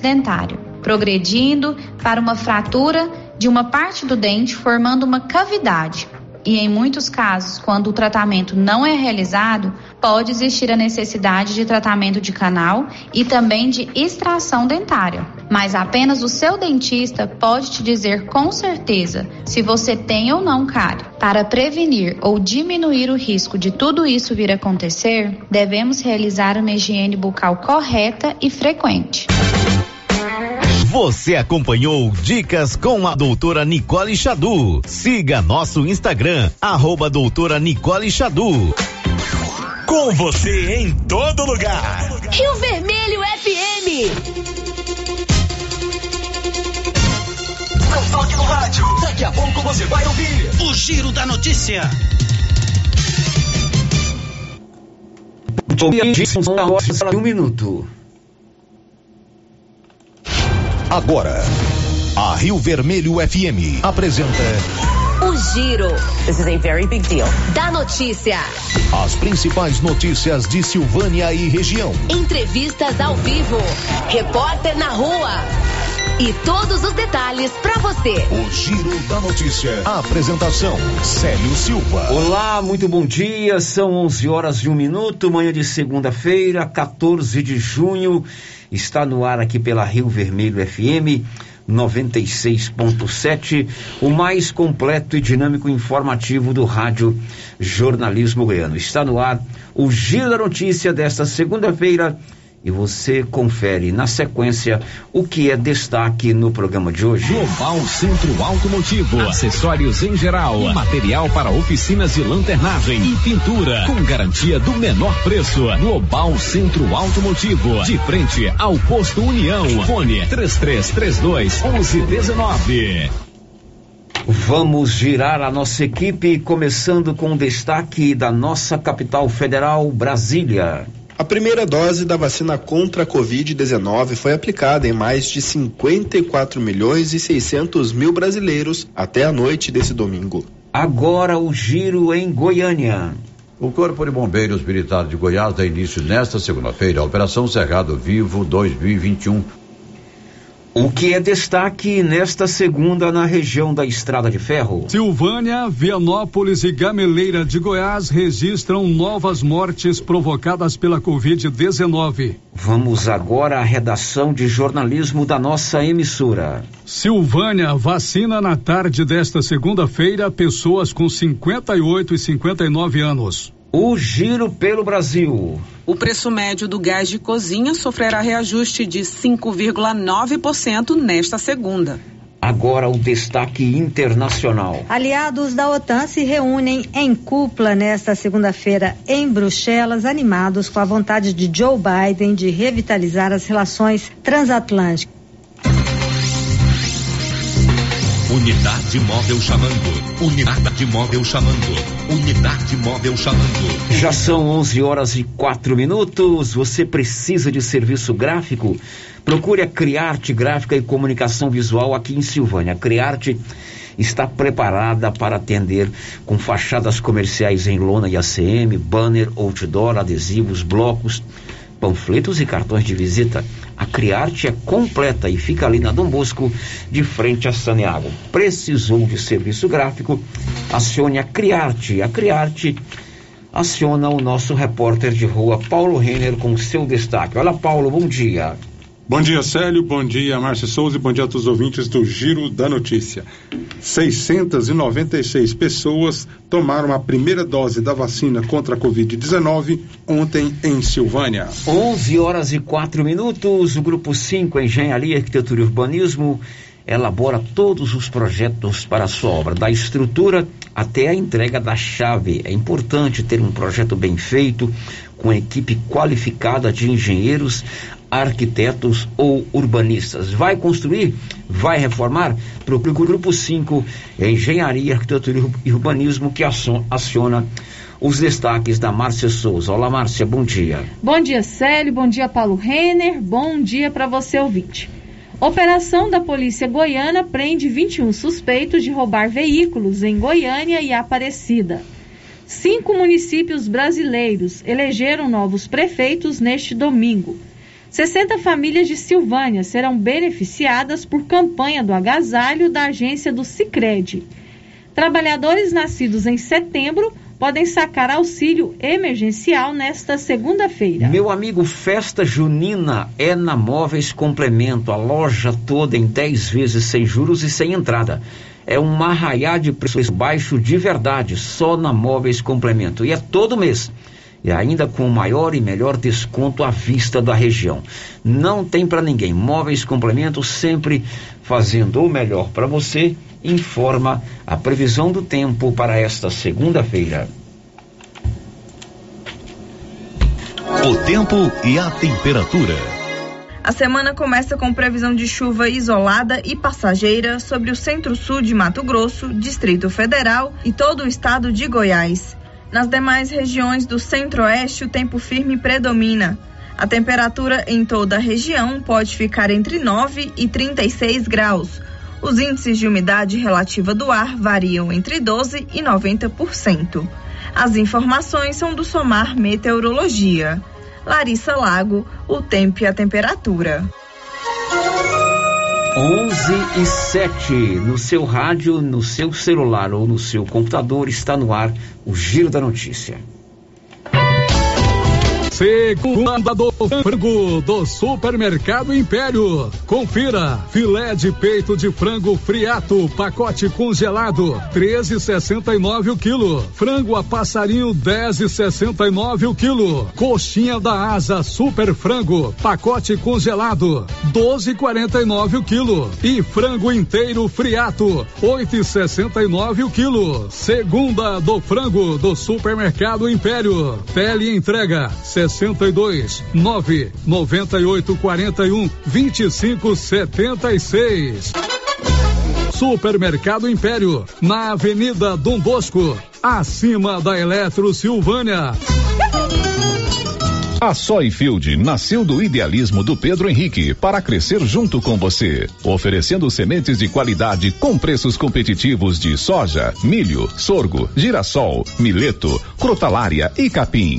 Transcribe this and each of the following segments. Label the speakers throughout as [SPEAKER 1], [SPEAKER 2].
[SPEAKER 1] dentário, progredindo para uma fratura de uma parte do dente, formando uma cavidade. E em muitos casos, quando o tratamento não é realizado, pode existir a necessidade de tratamento de canal e também de extração dentária. Mas apenas o seu dentista pode te dizer com certeza se você tem ou não cárie. Para prevenir ou diminuir o risco de tudo isso vir a acontecer, devemos realizar uma higiene bucal correta e frequente.
[SPEAKER 2] Você acompanhou Dicas com a doutora Nicole Xadu. Siga nosso Instagram, arroba doutora Nicole Xadu. Com você em todo lugar.
[SPEAKER 3] Rio Vermelho FM.
[SPEAKER 4] Não toque no rádio. Daqui a pouco você vai ouvir
[SPEAKER 5] o Giro da Notícia.
[SPEAKER 6] Um minuto.
[SPEAKER 2] Agora, a Rio Vermelho FM apresenta.
[SPEAKER 3] O Giro. This is a very big deal. Da notícia.
[SPEAKER 2] As principais notícias de Silvânia e região.
[SPEAKER 3] Entrevistas ao vivo. Repórter na rua. E todos os detalhes para você.
[SPEAKER 2] O Giro da Notícia. A apresentação: Célio Silva.
[SPEAKER 6] Olá, muito bom dia. São 11 horas e um minuto, manhã de segunda-feira, 14 de junho. Está no ar aqui pela Rio Vermelho FM 96.7, o mais completo e dinâmico informativo do rádio Jornalismo Goiano. Está no ar o Giro da Notícia desta segunda-feira, e você confere na sequência o que é destaque no programa de hoje.
[SPEAKER 2] Global Centro Automotivo, acessórios em geral, material para oficinas de lanternagem e pintura, com garantia do menor preço. Global Centro Automotivo, de frente ao posto União. Fone 3332 1119.
[SPEAKER 6] Vamos girar a nossa equipe, começando com o destaque da nossa capital federal, Brasília.
[SPEAKER 7] A primeira dose da vacina contra a Covid-19 foi aplicada em mais de 54 milhões e 600 mil brasileiros até a noite desse domingo.
[SPEAKER 6] Agora o giro em Goiânia.
[SPEAKER 8] O Corpo de Bombeiros Militar de Goiás dá início nesta segunda-feira à Operação Cerrado Vivo 2021
[SPEAKER 6] o que é destaque nesta segunda na região da Estrada de Ferro?
[SPEAKER 9] Silvânia, Vianópolis e Gameleira de Goiás registram novas mortes provocadas pela Covid-19.
[SPEAKER 6] Vamos agora à redação de jornalismo da nossa emissora.
[SPEAKER 9] Silvânia vacina na tarde desta segunda-feira pessoas com 58 e 59 anos.
[SPEAKER 6] O giro pelo Brasil.
[SPEAKER 10] O preço médio do gás de cozinha sofrerá reajuste de 5,9% nesta segunda.
[SPEAKER 6] Agora o destaque internacional.
[SPEAKER 11] Aliados da OTAN se reúnem em cúpula nesta segunda-feira em Bruxelas, animados com a vontade de Joe Biden de revitalizar as relações transatlânticas.
[SPEAKER 2] Unidade móvel chamando. Unidade móvel chamando. Unidade móvel chamando.
[SPEAKER 6] Já são 11 horas e 4 minutos. Você precisa de serviço gráfico? Procure a Criarte Gráfica e Comunicação Visual aqui em Silvânia. A Criarte está preparada para atender com fachadas comerciais em lona e ACM, banner, outdoor, adesivos, blocos panfletos e cartões de visita. A Criarte é completa e fica ali na Dom Bosco, de frente a Saneago. Precisou de serviço gráfico? Acione a Criarte. A Criarte aciona o nosso repórter de rua, Paulo Renner, com seu destaque. Olha, Paulo, bom dia.
[SPEAKER 12] Bom dia, Célio. Bom dia, Márcio Souza. E bom dia a todos os ouvintes do Giro da Notícia. 696 pessoas tomaram a primeira dose da vacina contra a Covid-19 ontem em Silvânia.
[SPEAKER 6] 11 horas e 4 minutos. O Grupo 5, Engenharia, Arquitetura e Urbanismo, elabora todos os projetos para a sua obra, da estrutura até a entrega da chave. É importante ter um projeto bem feito, com equipe qualificada de engenheiros, arquitetos ou urbanistas. Vai construir? Vai reformar? Procure o Grupo 5, Engenharia, Arquitetura e Urbanismo, que aciona os destaques da Márcia Souza. Olá, Márcia, bom dia.
[SPEAKER 13] Bom dia, Célio, bom dia, Paulo Renner, bom dia para você, ouvinte. Operação da Polícia Goiana prende 21 suspeitos de roubar veículos em Goiânia e Aparecida. Cinco municípios brasileiros elegeram novos prefeitos neste domingo. 60 famílias de Silvânia serão beneficiadas por campanha do agasalho da agência do Sicredi. Trabalhadores nascidos em setembro podem sacar auxílio emergencial nesta segunda-feira.
[SPEAKER 6] Meu amigo, festa junina é na Móveis Complemento, a loja toda em 10 vezes sem juros e sem entrada. É um arraiá de preço baixo de verdade, só na Móveis Complemento. E é todo mês. E ainda com o maior e melhor desconto à vista da região. Não tem para ninguém. Móveis Complemento sempre fazendo o melhor para você informa a previsão do tempo para esta segunda-feira.
[SPEAKER 14] O tempo e a temperatura.
[SPEAKER 5] A semana começa com previsão de chuva isolada e passageira sobre o centro-sul de Mato Grosso, Distrito Federal e todo o estado de Goiás. Nas demais regiões do centro-oeste, o tempo firme predomina. A temperatura em toda a região pode ficar entre 9 e 36 graus. Os índices de umidade relativa do ar variam entre 12 e 90%. As informações são do Somar Meteorologia. Larissa Lago, o tempo e a temperatura.
[SPEAKER 6] 11 e 7. No seu rádio, no seu celular ou no seu computador está no ar o Giro da Notícia.
[SPEAKER 9] Segunda do frango do Supermercado Império. Confira: filé de peito de frango friato, pacote congelado, 13,69 o quilo. Frango a passarinho, 10,69 o quilo. Coxinha da asa super frango, pacote congelado, 12,49 o quilo. E frango inteiro friato, 8,69 o quilo. Segunda do frango do Supermercado Império. Tele entrega, 62 9 98 41 25 76. Supermercado Império, na Avenida Dom Bosco, acima da Eletro Silvânia.
[SPEAKER 14] A Soyfield nasceu do idealismo do Pedro Henrique para crescer junto com você, oferecendo sementes de qualidade com preços competitivos de soja, milho, sorgo, girassol, mileto, crotalária e capim.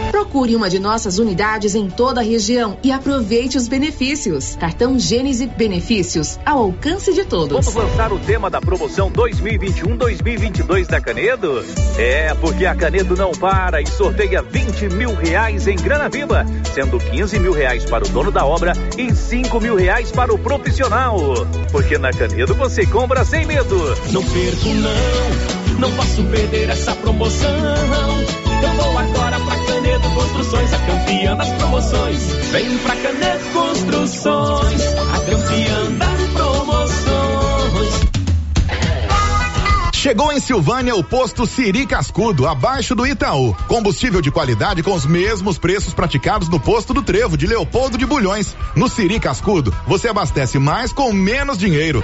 [SPEAKER 15] Procure uma de nossas unidades em toda a região e aproveite os benefícios. Cartão Gênese Benefícios, ao alcance de todos.
[SPEAKER 16] Vamos lançar o tema da promoção 2021-2022 da Canedo? É, porque a Canedo não para e sorteia 20 mil reais em grana viva, sendo 15 mil reais para o dono da obra e 5 mil reais para o profissional. Porque na Canedo você compra sem medo.
[SPEAKER 17] Não perco não, não posso perder essa promoção. Eu vou Construções, a campeã das promoções. Vem pra Canedo Construções, a campeã das promoções.
[SPEAKER 18] Chegou em Silvânia o posto Siri Cascudo, abaixo do Itaú. Combustível de qualidade com os mesmos preços praticados no posto do Trevo de Leopoldo de Bulhões. No Siri Cascudo, você abastece mais com menos dinheiro.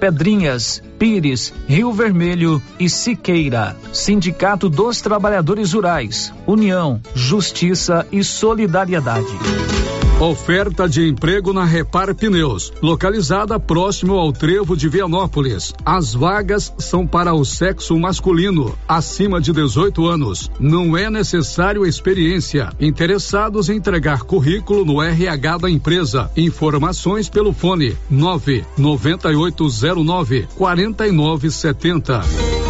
[SPEAKER 19] Pedrinhas, Pires, Rio Vermelho e Siqueira. Sindicato dos Trabalhadores Rurais. União, Justiça e Solidariedade.
[SPEAKER 9] Oferta de emprego na Repar Pneus, localizada próximo ao trevo de Vianópolis. As vagas são para o sexo masculino, acima de 18 anos. Não é necessário experiência. Interessados em entregar currículo no RH da empresa. Informações pelo fone 99809 4970.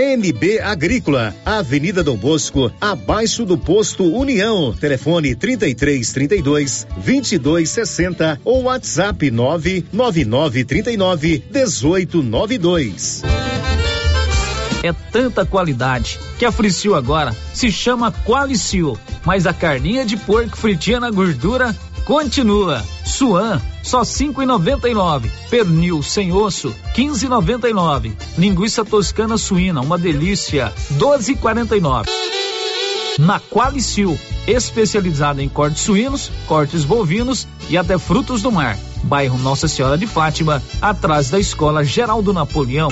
[SPEAKER 2] NB Agrícola, Avenida Dom Bosco, abaixo do posto União. Telefone 33 32 22 60 ou WhatsApp 999 39 18 92.
[SPEAKER 19] É tanta qualidade que a Fricil agora se chama Qualicil, mas a carninha de porco fritinha na gordura continua. Suan, só cinco e noventa e nove. Pernil sem osso, quinze e noventa e nove. Linguiça toscana suína, uma delícia, doze e quarenta e nove. Na Qualicil, especializada em cortes suínos, cortes bovinos e até frutos do mar. Bairro Nossa Senhora de Fátima, atrás da Escola Geraldo Napoleão.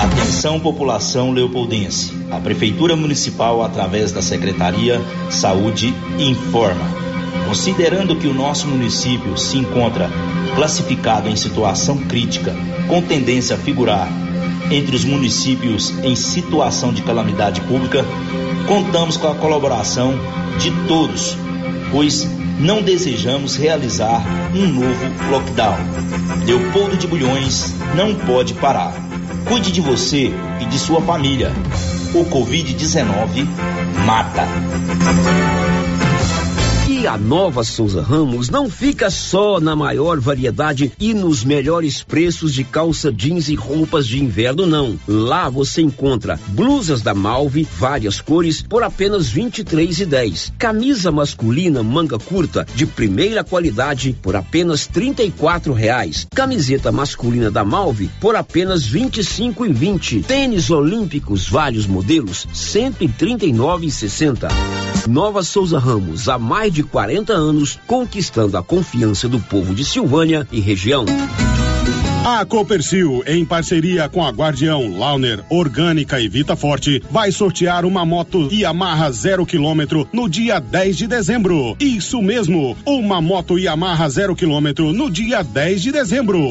[SPEAKER 17] Atenção população leopoldense. A Prefeitura Municipal, através da Secretaria Saúde, informa. Considerando que o nosso município se encontra classificado em situação crítica, com tendência a figurar entre os municípios em situação de calamidade pública, contamos com a colaboração de todos, pois não desejamos realizar um novo lockdown. Leopoldo de Bulhões não pode parar. Cuide de você e de sua família. O Covid-19 mata.
[SPEAKER 6] E a nova Souza Ramos não fica só na maior variedade e nos melhores preços de calça jeans e roupas de inverno, não. Lá você encontra blusas da Malve, várias cores, por apenas R$ 23,10. Camisa masculina manga curta de primeira qualidade por apenas 34 reais. Camiseta masculina da Malve por apenas R$ 25,20. Tênis olímpicos vários modelos R$ 139,60. Nova Souza Ramos, há mais de 40 anos, conquistando a confiança do povo de Silvânia e região.
[SPEAKER 20] A Copercil, em parceria com a Guardião, Launer, Orgânica e Vita Forte, vai sortear uma moto Yamaha zero quilômetro no dia 10 de dezembro. Isso mesmo, uma moto Yamaha zero quilômetro no dia 10 de dezembro.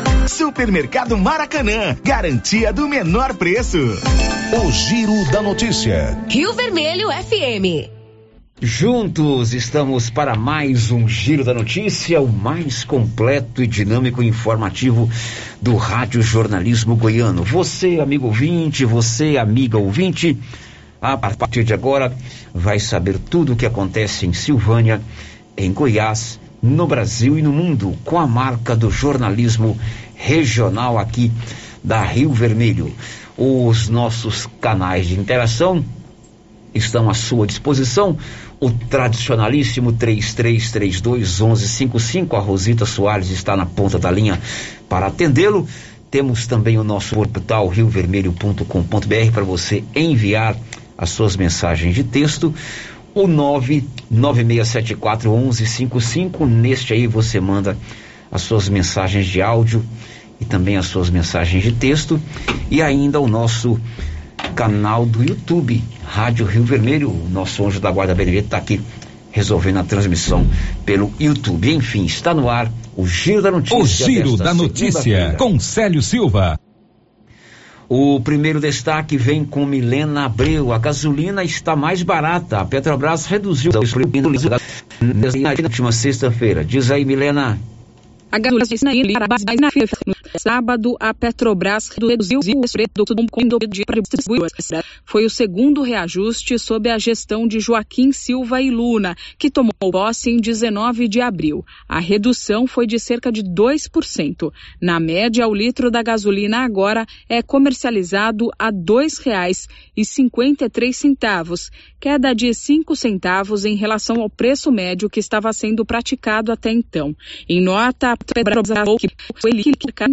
[SPEAKER 21] Supermercado Maracanã, garantia do menor preço.
[SPEAKER 22] O Giro da Notícia.
[SPEAKER 23] Rio Vermelho FM.
[SPEAKER 24] Juntos estamos para mais um Giro da Notícia, o mais completo e dinâmico e informativo do Rádio Jornalismo Goiano. Você, amigo ouvinte, você, amiga ouvinte,
[SPEAKER 6] A partir de agora, vai saber tudo o que acontece em Silvânia, em Goiás, no Brasil e no mundo, com a marca do jornalismo regional aqui da Rio Vermelho. Os nossos canais de interação estão à sua disposição. O tradicionalíssimo 3332 1155. A Rosita Soares está na ponta da linha para atendê-lo. Temos também o nosso portal riovermelho.com.br para você enviar as suas mensagens de texto. O 99674 1155. Neste aí você manda as suas mensagens de áudio e também as suas mensagens de texto. E ainda o nosso canal do YouTube, Rádio Rio Vermelho. O nosso anjo da Guarda Benedito está aqui resolvendo a transmissão pelo YouTube. Enfim, está no ar o Giro da Notícia.
[SPEAKER 2] O Giro da Notícia com Célio Silva.
[SPEAKER 6] O primeiro destaque vem com Milena Abreu. A gasolina está mais barata. A Petrobras reduziu o preço na última sexta-feira. Diz aí, Milena.
[SPEAKER 10] A gasolina para na sábado, a Petrobras reduziu o preço do combustível de distribuidores. Foi o segundo reajuste sob a gestão de Joaquim Silva e Luna, que tomou posse em 19 de abril. A redução foi de cerca de 2%. Na média, o litro da gasolina agora é comercializado a R$ 2,53, queda de 5 centavos em relação ao preço médio que estava sendo praticado até então. Em nota, Que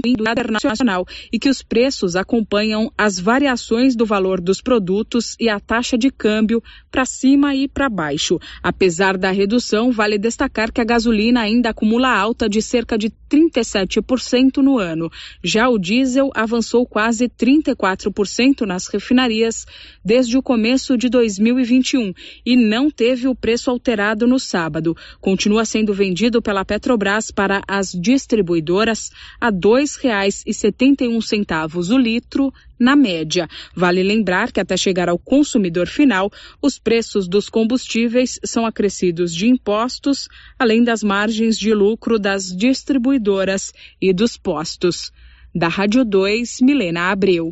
[SPEAKER 10] internacional e que os preços acompanham as variações do valor dos produtos e a taxa de câmbio para cima e para baixo. Apesar da redução, vale destacar que a gasolina ainda acumula alta de cerca de 37% no ano. Já o diesel avançou quase 34% nas refinarias desde o começo de 2021 e não teve o preço alterado no sábado. Continua sendo vendido pela Petrobras para as distribuidoras a R$ 2,71 o litro na média. Vale lembrar que até chegar ao consumidor final, os preços dos combustíveis são acrescidos de impostos, além das margens de lucro das distribuidoras e dos postos. Da Rádio 2, Milena Abreu.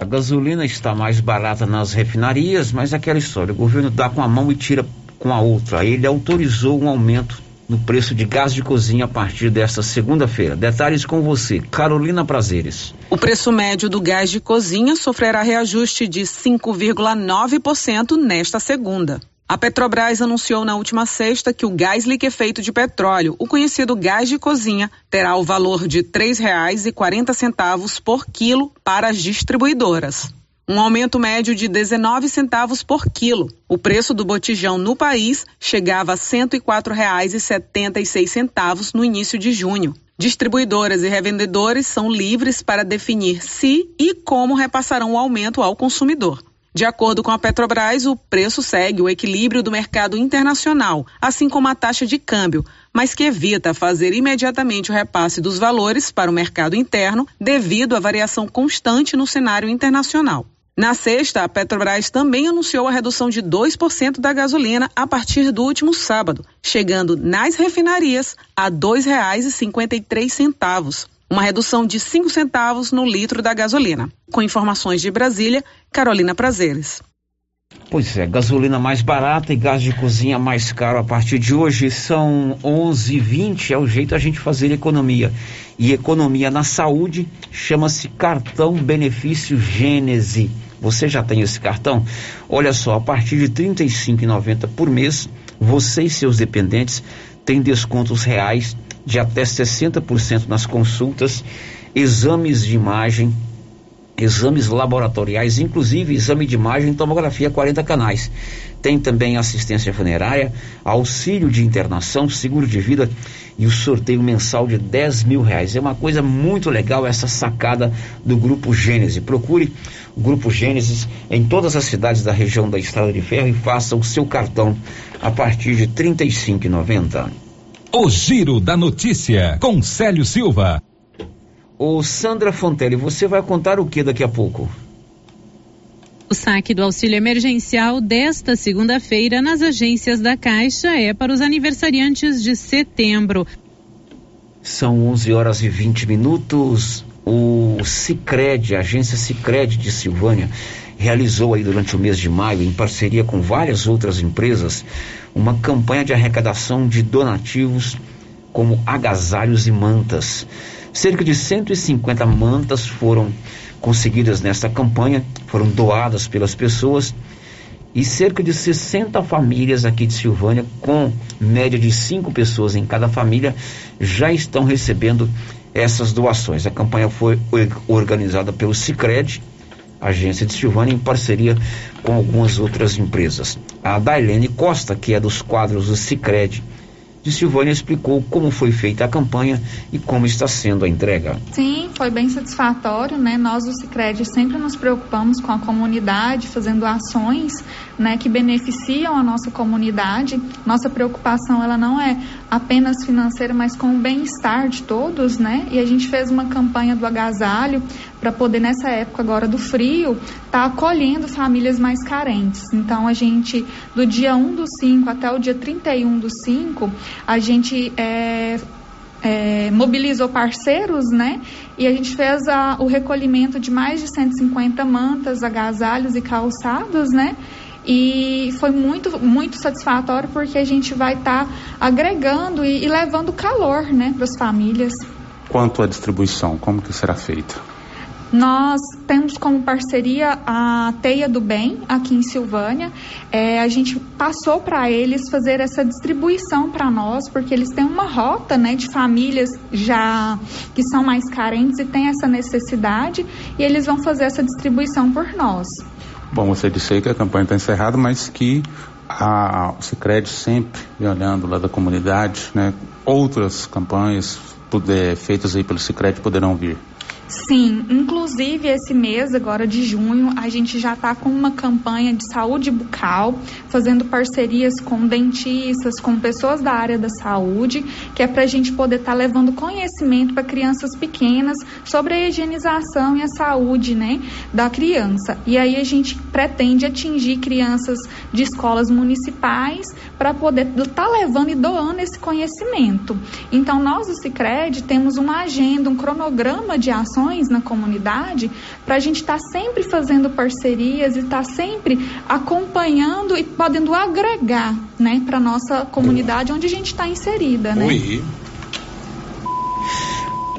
[SPEAKER 6] A gasolina está mais barata nas refinarias, mas aquela história, o governo dá com a mão e tira com a outra. Ele autorizou um aumento no preço de gás de cozinha a partir desta segunda-feira. Detalhes com você, Carolina Prazeres.
[SPEAKER 10] O preço médio do gás de cozinha sofrerá reajuste de 5,9% nesta segunda. A Petrobras anunciou na última sexta que o gás liquefeito de petróleo, o conhecido gás de cozinha, terá o valor de R$ 3,40 por quilo para as distribuidoras um aumento médio de 19 centavos por quilo. O preço do botijão no país chegava a R$ 104,76 no início de junho. Distribuidoras e revendedores são livres para definir se e como repassarão o aumento ao consumidor. De acordo com a Petrobras, o preço segue o equilíbrio do mercado internacional, assim como a taxa de câmbio, mas que evita fazer imediatamente o repasse dos valores para o mercado interno devido à variação constante no cenário internacional. Na sexta, a Petrobras também anunciou a redução de 2% da gasolina a partir do último sábado, chegando nas refinarias a R$ 2,53, uma redução de 5 centavos no litro da gasolina. Com informações de Brasília, Carolina Prazeres.
[SPEAKER 6] Pois é, gasolina mais barata e gás de cozinha mais caro a partir de hoje são 11:20 é o jeito a gente fazer economia. E economia na saúde chama-se cartão benefício Gênese. Você já tem esse cartão? Olha só, a partir de R$ 35,90 por mês, você e seus dependentes têm descontos reais de até 60% nas consultas, exames de imagem, exames laboratoriais, inclusive exame de imagem e tomografia 40 canais. Tem também assistência funerária, auxílio de internação, seguro de vida e o sorteio mensal de 10 mil reais. É uma coisa muito legal essa sacada do Grupo Gênesis. Procure o Grupo Gênesis em todas as cidades da região da Estrada de Ferro e faça o seu cartão a partir de R$ 35,90.
[SPEAKER 2] O Giro da Notícia, com Célio Silva.
[SPEAKER 6] Ô Sandra Fontelli, você vai contar o que daqui a pouco?
[SPEAKER 13] O saque do auxílio emergencial desta segunda-feira nas agências da Caixa é para os aniversariantes de setembro.
[SPEAKER 6] São 11 horas e 20 minutos. O Cicred, a agência Cicred de Silvânia, realizou aí durante o mês de maio, em parceria com várias outras empresas, uma campanha de arrecadação de donativos como agasalhos e mantas. Cerca de 150 mantas foram conseguidas nesta campanha, foram doadas pelas pessoas e cerca de 60 famílias aqui de Silvânia, com média de cinco pessoas em cada família, já estão recebendo essas doações. A campanha foi organizada pelo Cicred, agência de Silvânia, em parceria com algumas outras empresas. A Dailene Costa, que é dos quadros do Cicred, de Silvânia explicou como foi feita a campanha e como está sendo a entrega.
[SPEAKER 25] Sim, foi bem satisfatório, né? Nós do Sicredi sempre nos preocupamos com a comunidade, fazendo ações, né, que beneficiam a nossa comunidade. Nossa preocupação ela não é apenas financeira, mas com o bem-estar de todos, né? E a gente fez uma campanha do agasalho para poder nessa época agora do frio estar tá acolhendo famílias mais carentes. Então a gente do dia 1 do 5 até o dia 31 do 5, a gente é, é, mobilizou parceiros, né? E a gente fez a, o recolhimento de mais de 150 mantas, agasalhos e calçados, né? E foi muito, muito satisfatório porque a gente vai estar tá agregando e, e levando calor, né, para as famílias.
[SPEAKER 26] Quanto à distribuição, como que será feita?
[SPEAKER 25] Nós temos como parceria a Teia do Bem, aqui em Silvânia. É, a gente passou para eles fazer essa distribuição para nós, porque eles têm uma rota né, de famílias já que são mais carentes e têm essa necessidade, e eles vão fazer essa distribuição por nós.
[SPEAKER 26] Bom, você disse aí que a campanha está encerrada, mas que a, o Cicred sempre olhando lá da comunidade, né, outras campanhas feitas aí pelo Cicred poderão vir.
[SPEAKER 25] Sim, inclusive esse mês agora de junho a gente já está com uma campanha de saúde bucal, fazendo parcerias com dentistas, com pessoas da área da saúde, que é para a gente poder estar tá levando conhecimento para crianças pequenas sobre a higienização e a saúde, né, da criança. E aí a gente pretende atingir crianças de escolas municipais para poder estar tá levando e doando esse conhecimento. Então nós do Cicred temos uma agenda, um cronograma de ações ações na comunidade para a gente estar tá sempre fazendo parcerias e estar tá sempre acompanhando e podendo agregar né, para a nossa comunidade onde a gente está inserida. Né?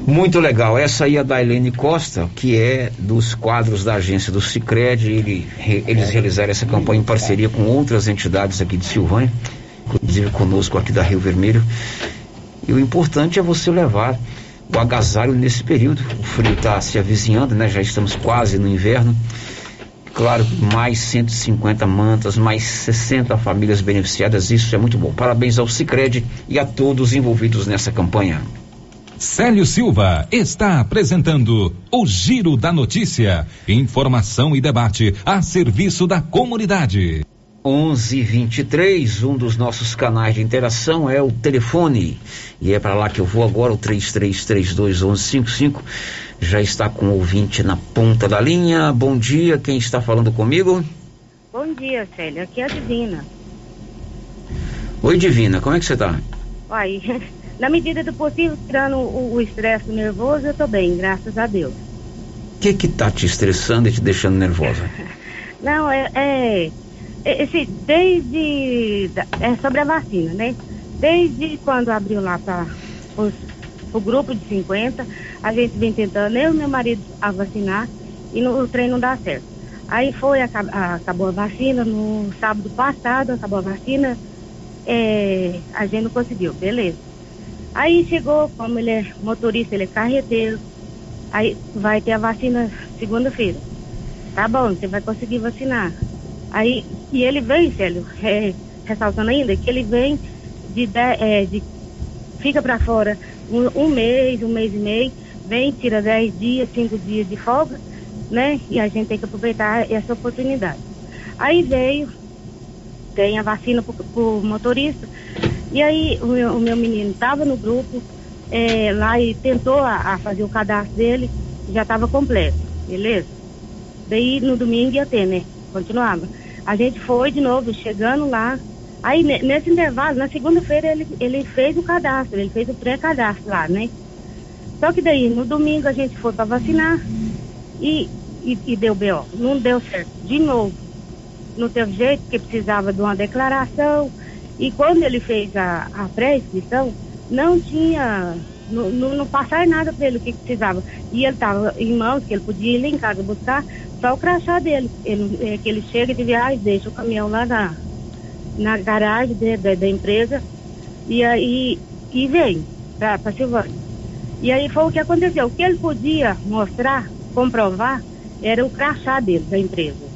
[SPEAKER 6] Muito legal. Essa aí é da Helene Costa, que é dos quadros da agência do Cicred. Ele, eles realizaram essa campanha em parceria com outras entidades aqui de Silvânia, inclusive conosco aqui da Rio Vermelho. E o importante é você levar o agasalho nesse período. O frio está se avizinhando, né? Já estamos quase no inverno. Claro, mais 150 mantas, mais 60 famílias beneficiadas, isso é muito bom. Parabéns ao Cicred e a todos envolvidos nessa campanha.
[SPEAKER 2] Célio Silva está apresentando o Giro da Notícia. Informação e debate a serviço da comunidade.
[SPEAKER 6] 1123, um dos nossos canais de interação é o telefone. E é para lá que eu vou agora, o 33321155. Já está com o ouvinte na ponta da linha. Bom dia, quem está falando comigo?
[SPEAKER 27] Bom dia, Célia. Aqui é a Divina.
[SPEAKER 6] Oi, Divina, como é que você está?
[SPEAKER 27] Uai, na medida do possível, tirando o estresse nervoso, eu estou bem, graças a Deus.
[SPEAKER 6] O que que tá te estressando e te deixando nervosa?
[SPEAKER 27] Não, é, é esse, desde. É sobre a vacina, né? Desde quando abriu lá para o grupo de 50, a gente vem tentando, eu e meu marido, a vacinar e no, o trem não dá certo. Aí foi, acabou a vacina, no sábado passado acabou a vacina, é, a gente não conseguiu, beleza. Aí chegou, como ele é motorista, ele é carreteiro, aí vai ter a vacina segunda-feira. Tá bom, você vai conseguir vacinar. Aí, e ele vem, Célio, é, ressaltando ainda, que ele vem de, de, é, de fica para fora um, um, mês, um mês e meio, vem, tira dez dias, cinco dias de folga, né? E a gente tem que aproveitar essa oportunidade. Aí veio, tem a vacina para o motorista, e aí o meu, o meu menino estava no grupo é, lá e tentou a, a, fazer o cadastro dele, já estava completo, beleza? Daí no domingo ia ter, né? Continuava. A gente foi de novo, chegando lá. Aí, nesse intervalo, na segunda-feira, ele, ele fez o cadastro, ele fez o pré-cadastro lá, né? Só que daí, no domingo, a gente foi para vacinar. E, e, e deu B.O. Não deu certo. De novo. Não teve jeito, porque precisava de uma declaração. E quando ele fez a, a pré-inscrição, não tinha. Não, não, não passaram nada para ele o que, precisava. E ele estava em mãos, que ele podia ir lá em casa buscar, só o crachá dele. Ele, é, que ele chega de viagem, deixa o caminhão lá na, na garagem de, da, da empresa e aí e vem para Silvânia. E aí foi o que aconteceu. O que ele podia mostrar, comprovar, era o crachá dele, da empresa.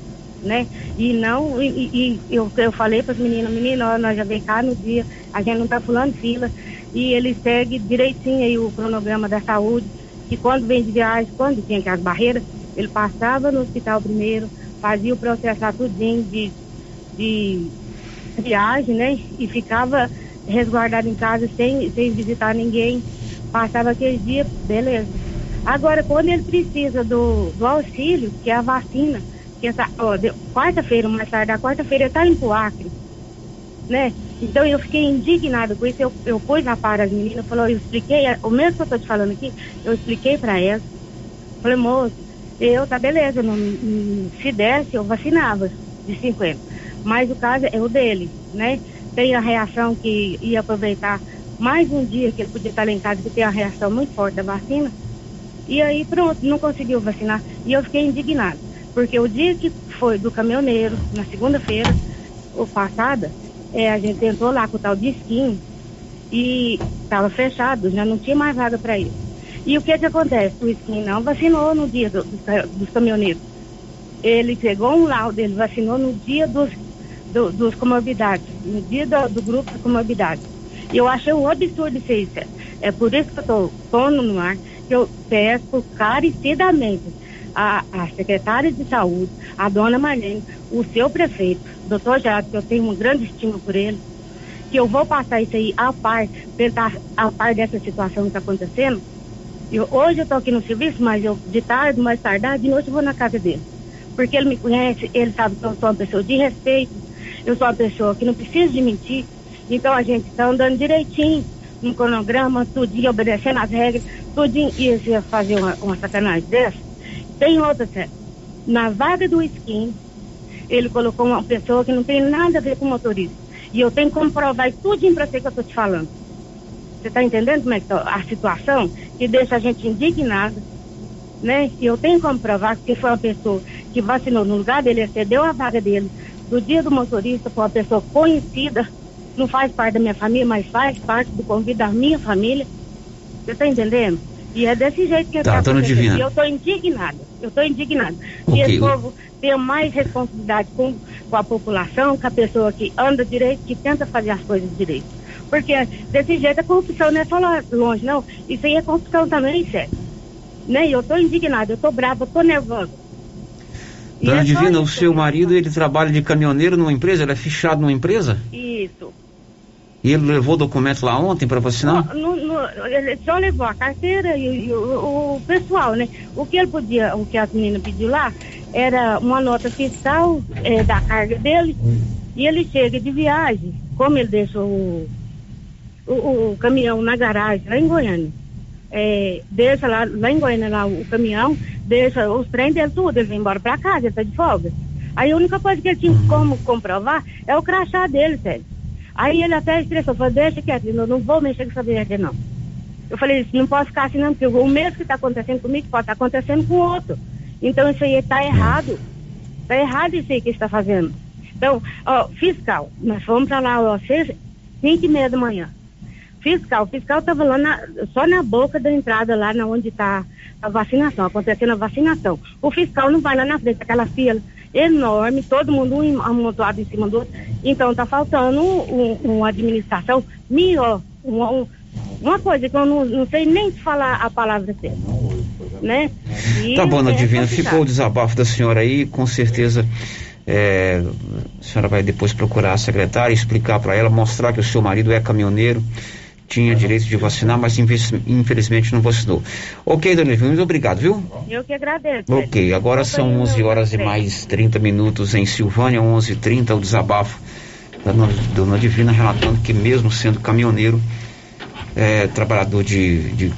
[SPEAKER 27] Né? E não, e, e eu, eu falei para as meninas, menina, nós já vem cá no dia, a gente não está pulando fila, e ele segue direitinho aí o cronograma da saúde, que quando vem de viagem, quando tinha aquelas barreiras, ele passava no hospital primeiro, fazia o processo tudinho de, de viagem, né? E ficava resguardado em casa sem, sem visitar ninguém. Passava aqueles dias, beleza. Agora, quando ele precisa do, do auxílio, que é a vacina, que essa, ó, quarta-feira, mais tarde da quarta-feira, ele está em Acre, né? Então eu fiquei indignada com isso, eu, eu pus na para as meninas, falou, eu expliquei, o mesmo que eu estou te falando aqui, eu expliquei para elas. Falei, moço, eu, tá beleza, não, se desse, eu vacinava de 50. Mas o caso é o dele, né? Tem a reação que ia aproveitar mais um dia que ele podia estar lá em casa, que tem a reação muito forte da vacina. E aí, pronto, não conseguiu vacinar. E eu fiquei indignada. Porque o dia que foi do caminhoneiro, na segunda-feira, ou passada, é, a gente tentou lá com o tal de skin e estava fechado, já não tinha mais vaga para ele. E o que que acontece? O skin não vacinou no dia do, do, dos caminhoneiros. Ele pegou um laudo, ele vacinou no dia dos, do, dos comorbidades, no dia do, do grupo de comorbidades. E eu achei um absurdo isso aí. É por isso que eu estou pondo no ar, que eu peço carecidamente a, a secretária de saúde, a dona Marlene, o seu prefeito, doutor Jado, que eu tenho um grande estima por ele, que eu vou passar isso aí a par, tentar a par dessa situação que está acontecendo. Eu, hoje eu estou aqui no serviço, mas eu de tarde, mais tardar, de noite eu vou na casa dele. Porque ele me conhece, ele sabe que eu sou uma pessoa de respeito, eu sou uma pessoa que não precisa de mentir. Então a gente está andando direitinho no cronograma, tudinho, obedecendo as regras, tudinho. E fazer uma, uma sacanagem dessa, tem outra? Na vaga do skin, ele colocou uma pessoa que não tem nada a ver com motorista. E eu tenho que comprovar tudo para você que eu estou te falando. Você está entendendo como é que tá a situação? Que deixa a gente indignada, né? E eu tenho que comprovar que foi uma pessoa que vacinou no lugar dele, excedeu a vaga dele, do dia do motorista, foi uma pessoa conhecida, não faz parte da minha família, mas faz parte do convite da minha família. Você está entendendo? E é desse jeito que
[SPEAKER 6] tá,
[SPEAKER 27] tá
[SPEAKER 6] dona Divina.
[SPEAKER 27] E eu estou indignada. Eu estou indignada. Que esse
[SPEAKER 6] o-
[SPEAKER 27] povo tenha mais responsabilidade com, com a população, com a pessoa que anda direito, que tenta fazer as coisas direito. Porque desse jeito a corrupção não é só longe, não. Isso aí é corrupção também, sério. Né? Eu estou indignada, eu estou brava, eu estou nervosa.
[SPEAKER 6] Dona
[SPEAKER 27] é
[SPEAKER 6] Divina, o seu marido, ele trabalha de caminhoneiro numa empresa, ele é fichado numa empresa? E ele levou o documento lá ontem para vacinar?
[SPEAKER 27] No- no- ele só levou a carteira e, e o, o pessoal, né? O que ele podia, o que as meninas pediu lá, era uma nota fiscal eh, da carga dele. E ele chega de viagem, como ele deixa o, o, o caminhão na garagem, lá em Goiânia. eh, deixa lá, lá em Goiânia lá o caminhão, deixa os trem dele tudo, ele vem embora pra casa, ele tá de folga. Aí a única coisa que ele tinha como comprovar é o crachá dele, sério. Aí ele até estressou, falou, deixa quieto, eu não vou mexer com essa viagem não. Eu falei, não posso ficar assim não, porque o mesmo que está acontecendo comigo pode estar acontecendo com o outro. Então isso aí está errado. Está errado isso aí que está fazendo. Então, ó, fiscal, nós fomos para lá, ó, seis, cinco e meia da manhã. Fiscal, fiscal estava lá na- só na boca da entrada, lá na onde está a vacinação, acontecendo a vacinação. O fiscal não vai lá na frente, aquela fila enorme, todo mundo um amontoado em cima do outro. Então está faltando um- um- uma administração melhor, uma, um- uma coisa que eu não, não sei nem falar a palavra certa. Né? E
[SPEAKER 6] Tá bom,
[SPEAKER 27] é
[SPEAKER 6] Divina, ficou o desabafo da senhora aí, com certeza é, a senhora vai depois procurar a secretária, explicar para ela, mostrar que o seu marido é caminhoneiro, tinha direito de vacinar, mas infelizmente- não vacinou. Ok, Dona Divina, muito obrigado, viu?
[SPEAKER 27] Eu que agradeço.
[SPEAKER 6] Ok, agora são 11 horas e mais 30 minutos em Silvânia, 11h30, o desabafo da Dona- Dona Divina relatando que mesmo sendo caminhoneiro, é, trabalhador de, de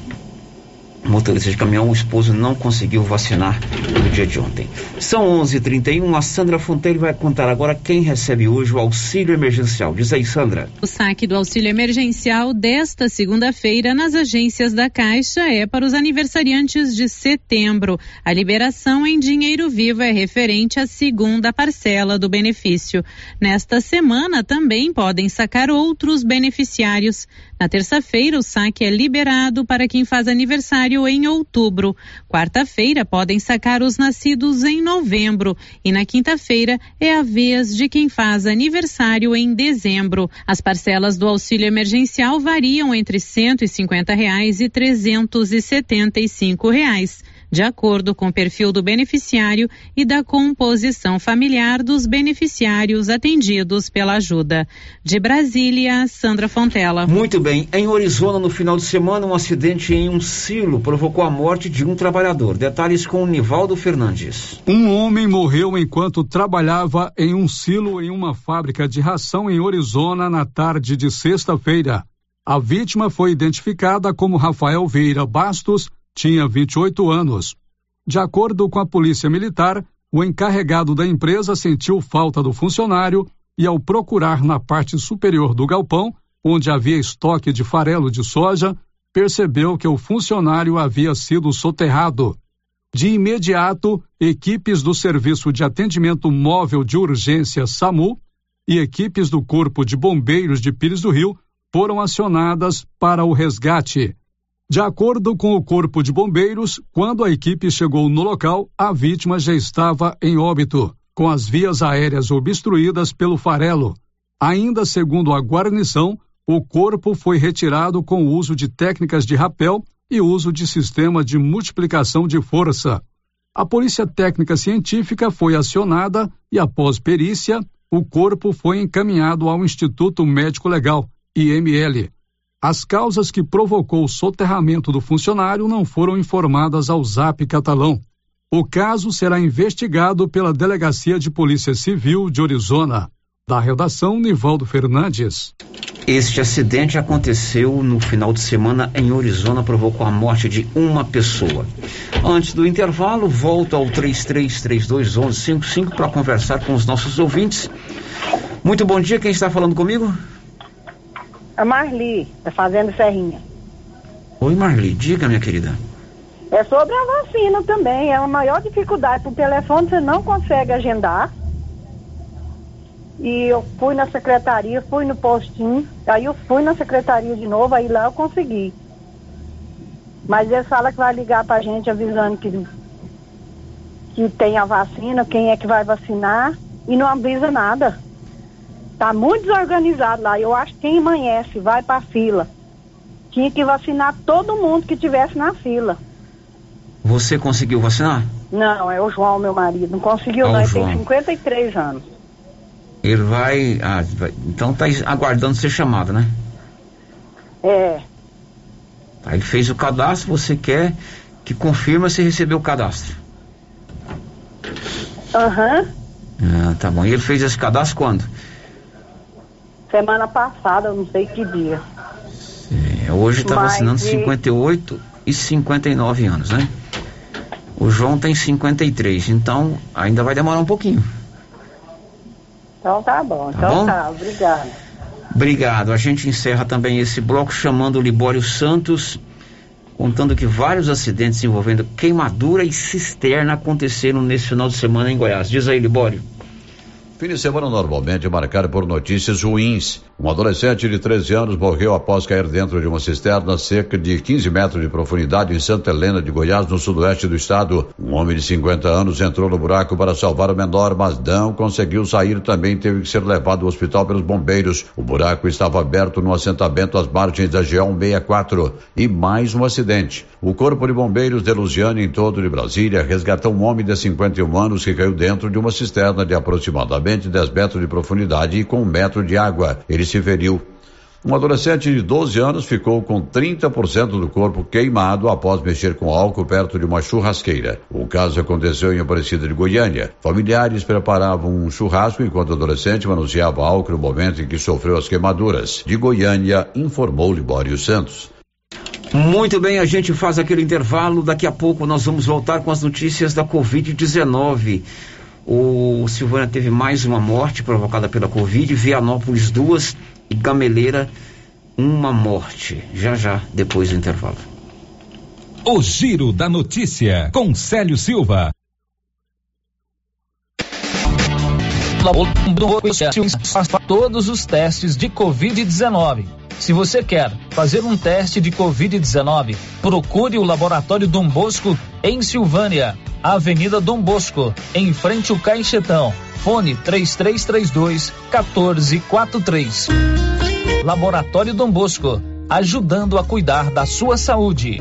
[SPEAKER 6] motorista de caminhão, o esposo não conseguiu vacinar no dia de ontem. São 11:31. A Sandra Fonteiro vai contar agora quem recebe hoje o auxílio emergencial. Diz aí, Sandra.
[SPEAKER 28] O saque do auxílio emergencial desta segunda-feira nas agências da Caixa é para os aniversariantes de setembro. A liberação em dinheiro vivo é referente à segunda parcela do benefício. Nesta semana também podem sacar outros beneficiários. Na terça-feira, o saque é liberado para quem faz aniversário em outubro. Quarta-feira, podem sacar os nascidos em novembro. E na quinta-feira, é a vez de quem faz aniversário em dezembro. As parcelas do auxílio emergencial variam entre 150 reais e 375 reais de acordo com o perfil do beneficiário e da composição familiar dos beneficiários atendidos pela ajuda. De Brasília, Sandra Fontela.
[SPEAKER 6] Muito bem. Em Orizona, no final de semana, um acidente em um silo provocou a morte de um trabalhador. Detalhes com o Nivaldo Fernandes.
[SPEAKER 9] Um homem morreu enquanto trabalhava em um silo em uma fábrica de ração em Orizona na tarde de sexta-feira. A vítima foi identificada como Rafael Vieira Bastos, tinha 28 anos. De acordo com a Polícia Militar, o encarregado da empresa sentiu falta do funcionário e, ao procurar na parte superior do galpão, onde havia estoque de farelo de soja, percebeu que o funcionário havia sido soterrado. De imediato, equipes do Serviço de Atendimento Móvel de Urgência SAMU e equipes do Corpo de Bombeiros de Pires do Rio foram acionadas para o resgate. De acordo com o Corpo de Bombeiros, quando a equipe chegou no local, a vítima já estava em óbito, com as vias aéreas obstruídas pelo farelo. Ainda segundo a guarnição, o corpo foi retirado com o uso de técnicas de rapel e uso de sistema de multiplicação de força. A Polícia Técnica Científica foi acionada e, após perícia, o corpo foi encaminhado ao Instituto Médico Legal, IML. As causas que provocou o soterramento do funcionário não foram informadas ao ZAP catalão. O caso será investigado pela Delegacia de Polícia Civil de Arizona. Da redação, Nivaldo Fernandes.
[SPEAKER 6] Este acidente aconteceu no final de semana em Arizona, provocou a morte de uma pessoa. Antes do intervalo, volto ao 33321155 para conversar com os nossos ouvintes. Muito bom dia, quem está falando comigo?
[SPEAKER 29] A Marli, da Fazenda Serrinha.
[SPEAKER 6] Oi, Marli, diga, minha querida.
[SPEAKER 29] É sobre a vacina também. É a maior dificuldade. Por telefone você não consegue agendar. E eu fui na secretaria, fui no postinho, aí eu fui na secretaria de novo, aí lá eu consegui. Mas eles falam que vai ligar pra gente avisando que, que tem a vacina, quem é que vai vacinar, e não avisa nada. Tá muito desorganizado lá. Eu acho que quem amanhece vai para a fila. Tinha que vacinar todo mundo que tivesse na fila.
[SPEAKER 6] Você conseguiu vacinar?
[SPEAKER 29] Não, é o João, meu marido. Não conseguiu,
[SPEAKER 6] Ah,
[SPEAKER 29] não.
[SPEAKER 6] o
[SPEAKER 29] Ele
[SPEAKER 6] João.
[SPEAKER 29] tem 53 anos.
[SPEAKER 6] Ele vai, ah, vai- Então tá aguardando ser chamado, né?
[SPEAKER 29] É.
[SPEAKER 6] Tá, ele fez o cadastro, você quer que confirma se recebeu o cadastro.
[SPEAKER 29] Aham.
[SPEAKER 6] Ah, tá bom. E ele fez esse cadastro quando?
[SPEAKER 29] Semana passada, eu não sei que dia.
[SPEAKER 6] É, hoje tá
[SPEAKER 29] Mas
[SPEAKER 6] vacinando
[SPEAKER 29] e-
[SPEAKER 6] 58 e 59 anos, né? O João tem 53, então ainda vai demorar um pouquinho.
[SPEAKER 29] Então tá bom.
[SPEAKER 6] Tá
[SPEAKER 29] então
[SPEAKER 6] bom?
[SPEAKER 29] tá, obrigada.
[SPEAKER 6] Obrigado. A gente encerra também esse bloco chamando o Libório Santos, contando que vários acidentes envolvendo queimadura e cisterna aconteceram nesse final de semana em Goiás. Diz aí, Libório.
[SPEAKER 30] Fim de semana normalmente marcado por notícias ruins. Um adolescente de 13 anos morreu após cair dentro de uma cisterna cerca de 15 metros de profundidade em Santa Helena de Goiás, no sudoeste do estado. Um homem de 50 anos entrou no buraco para salvar o menor, mas não conseguiu sair. Também teve que ser levado ao hospital pelos bombeiros. O buraco estava aberto no assentamento às margens da GO164. E mais um acidente. O Corpo de Bombeiros de Lusiana, em todo de Brasília, resgatou um homem de 51 anos que caiu dentro de uma cisterna de aproximadamente 10 metros de profundidade e com um metro de água. Ele se feriu. Um adolescente de 12 anos ficou com 30% do corpo queimado após mexer com álcool perto de uma churrasqueira. O caso aconteceu em Aparecida de Goiânia. Familiares preparavam um churrasco enquanto o adolescente manuseava álcool no momento em que sofreu as queimaduras. De Goiânia, informou Libório Santos.
[SPEAKER 6] Muito bem, a gente faz aquele intervalo. Daqui a pouco nós vamos voltar com as notícias da Covid-19. O Silvânia teve mais uma morte provocada pela Covid, Vianópolis duas e Gameleira uma morte. Já já, depois do intervalo.
[SPEAKER 2] O Giro da Notícia, com Célio Silva.
[SPEAKER 19] todos os testes de Covid-19. Se você quer fazer um teste de Covid-19, procure o Laboratório Dom Bosco em Silvânia, Avenida Dom Bosco, em frente ao Caixetão. Fone 3332 1443. Laboratório Dom Bosco, ajudando a cuidar da sua saúde.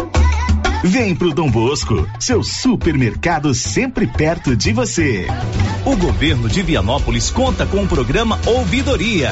[SPEAKER 21] Vem pro Dom Bosco, seu supermercado sempre perto de você.
[SPEAKER 16] O governo de Vianópolis conta com o programa Ouvidoria.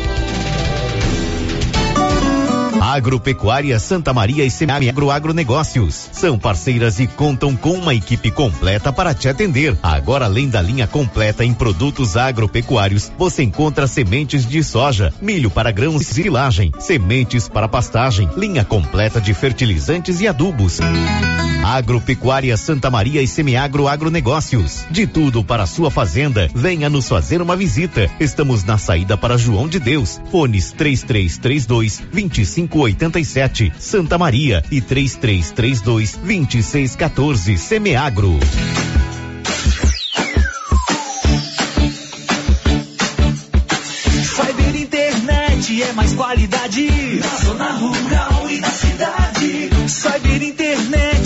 [SPEAKER 2] Agropecuária Santa Maria e Semiagro Agronegócios. São parceiras e contam com uma equipe completa para te atender. Agora, além da linha completa em produtos agropecuários, você encontra sementes de soja, milho para grãos e silagem, sementes para pastagem, linha completa de fertilizantes e adubos. Agropecuária Santa Maria e Semiagro Agronegócios. De tudo para sua fazenda, venha nos fazer uma visita. Estamos na saída para João de Deus. Fones 3332 2587 Santa Maria e 3332 2614 Semiagro.
[SPEAKER 31] Cyber Internet é mais qualidade na zona rural e na cidade. Cyber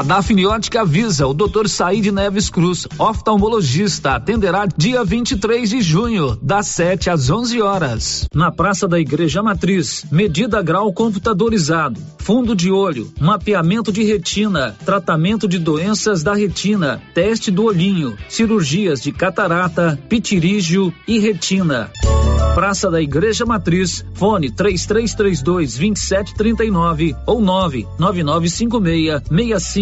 [SPEAKER 19] A Dafniótica avisa o Dr. Said Neves Cruz, oftalmologista, atenderá dia 23 de junho, das 7 às 11 horas. Na Praça da Igreja Matriz, medida grau computadorizado, fundo de olho, mapeamento de retina, tratamento de doenças da retina, teste do olhinho, cirurgias de catarata, pitirígio e retina. Praça da Igreja Matriz, fone 3332 2739 ou 99956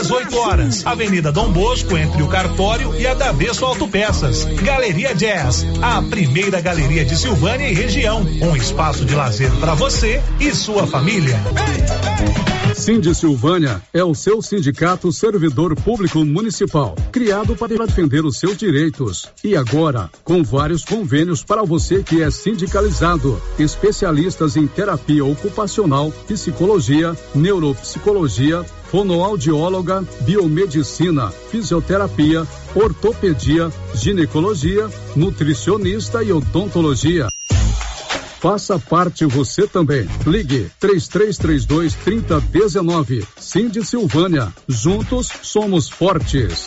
[SPEAKER 32] 18 horas. Avenida Dom Bosco, entre o Cartório e a Davesso Autopeças. Galeria Jazz, a primeira galeria de Silvânia e região. Um espaço de lazer para você e sua família.
[SPEAKER 9] Cindy Silvânia é o seu sindicato servidor público municipal, criado para defender os seus direitos. E agora, com vários convênios para você que é sindicalizado, especialistas em terapia ocupacional, psicologia, neuropsicologia, fonoaudióloga, biomedicina, fisioterapia, ortopedia, ginecologia, nutricionista e odontologia. Faça parte você também. Ligue 3332 3019. Cindy Silvânia. Juntos somos fortes.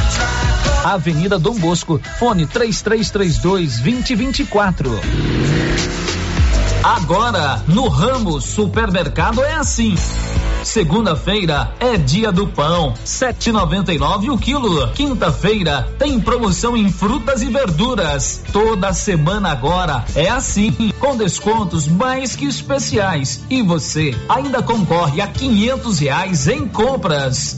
[SPEAKER 19] Avenida Dom Bosco, fone 3332 2024. Agora, no ramo supermercado é assim. Segunda-feira é dia do pão, 7,99 o quilo. Quinta-feira tem promoção em frutas e verduras. Toda semana agora é assim, com descontos mais que especiais. E você ainda concorre a quinhentos reais em compras.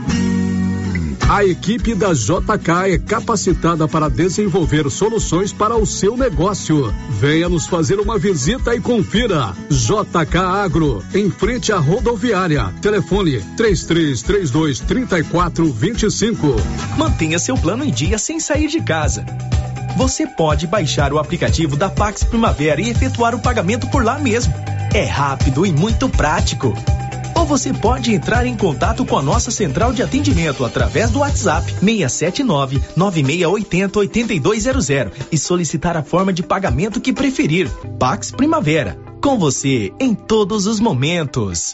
[SPEAKER 9] A equipe da JK é capacitada para desenvolver soluções para o seu negócio. Venha nos fazer uma visita e confira. JK Agro, em frente à rodoviária. Telefone 3332 3425.
[SPEAKER 16] Mantenha seu plano em dia sem sair de casa. Você pode baixar o aplicativo da Pax Primavera e efetuar o pagamento por lá mesmo. É rápido e muito prático. Ou você pode entrar em contato com a nossa central de atendimento através do WhatsApp 679 9680 8200 e solicitar a forma de pagamento que preferir. Pax Primavera. Com você em todos os momentos.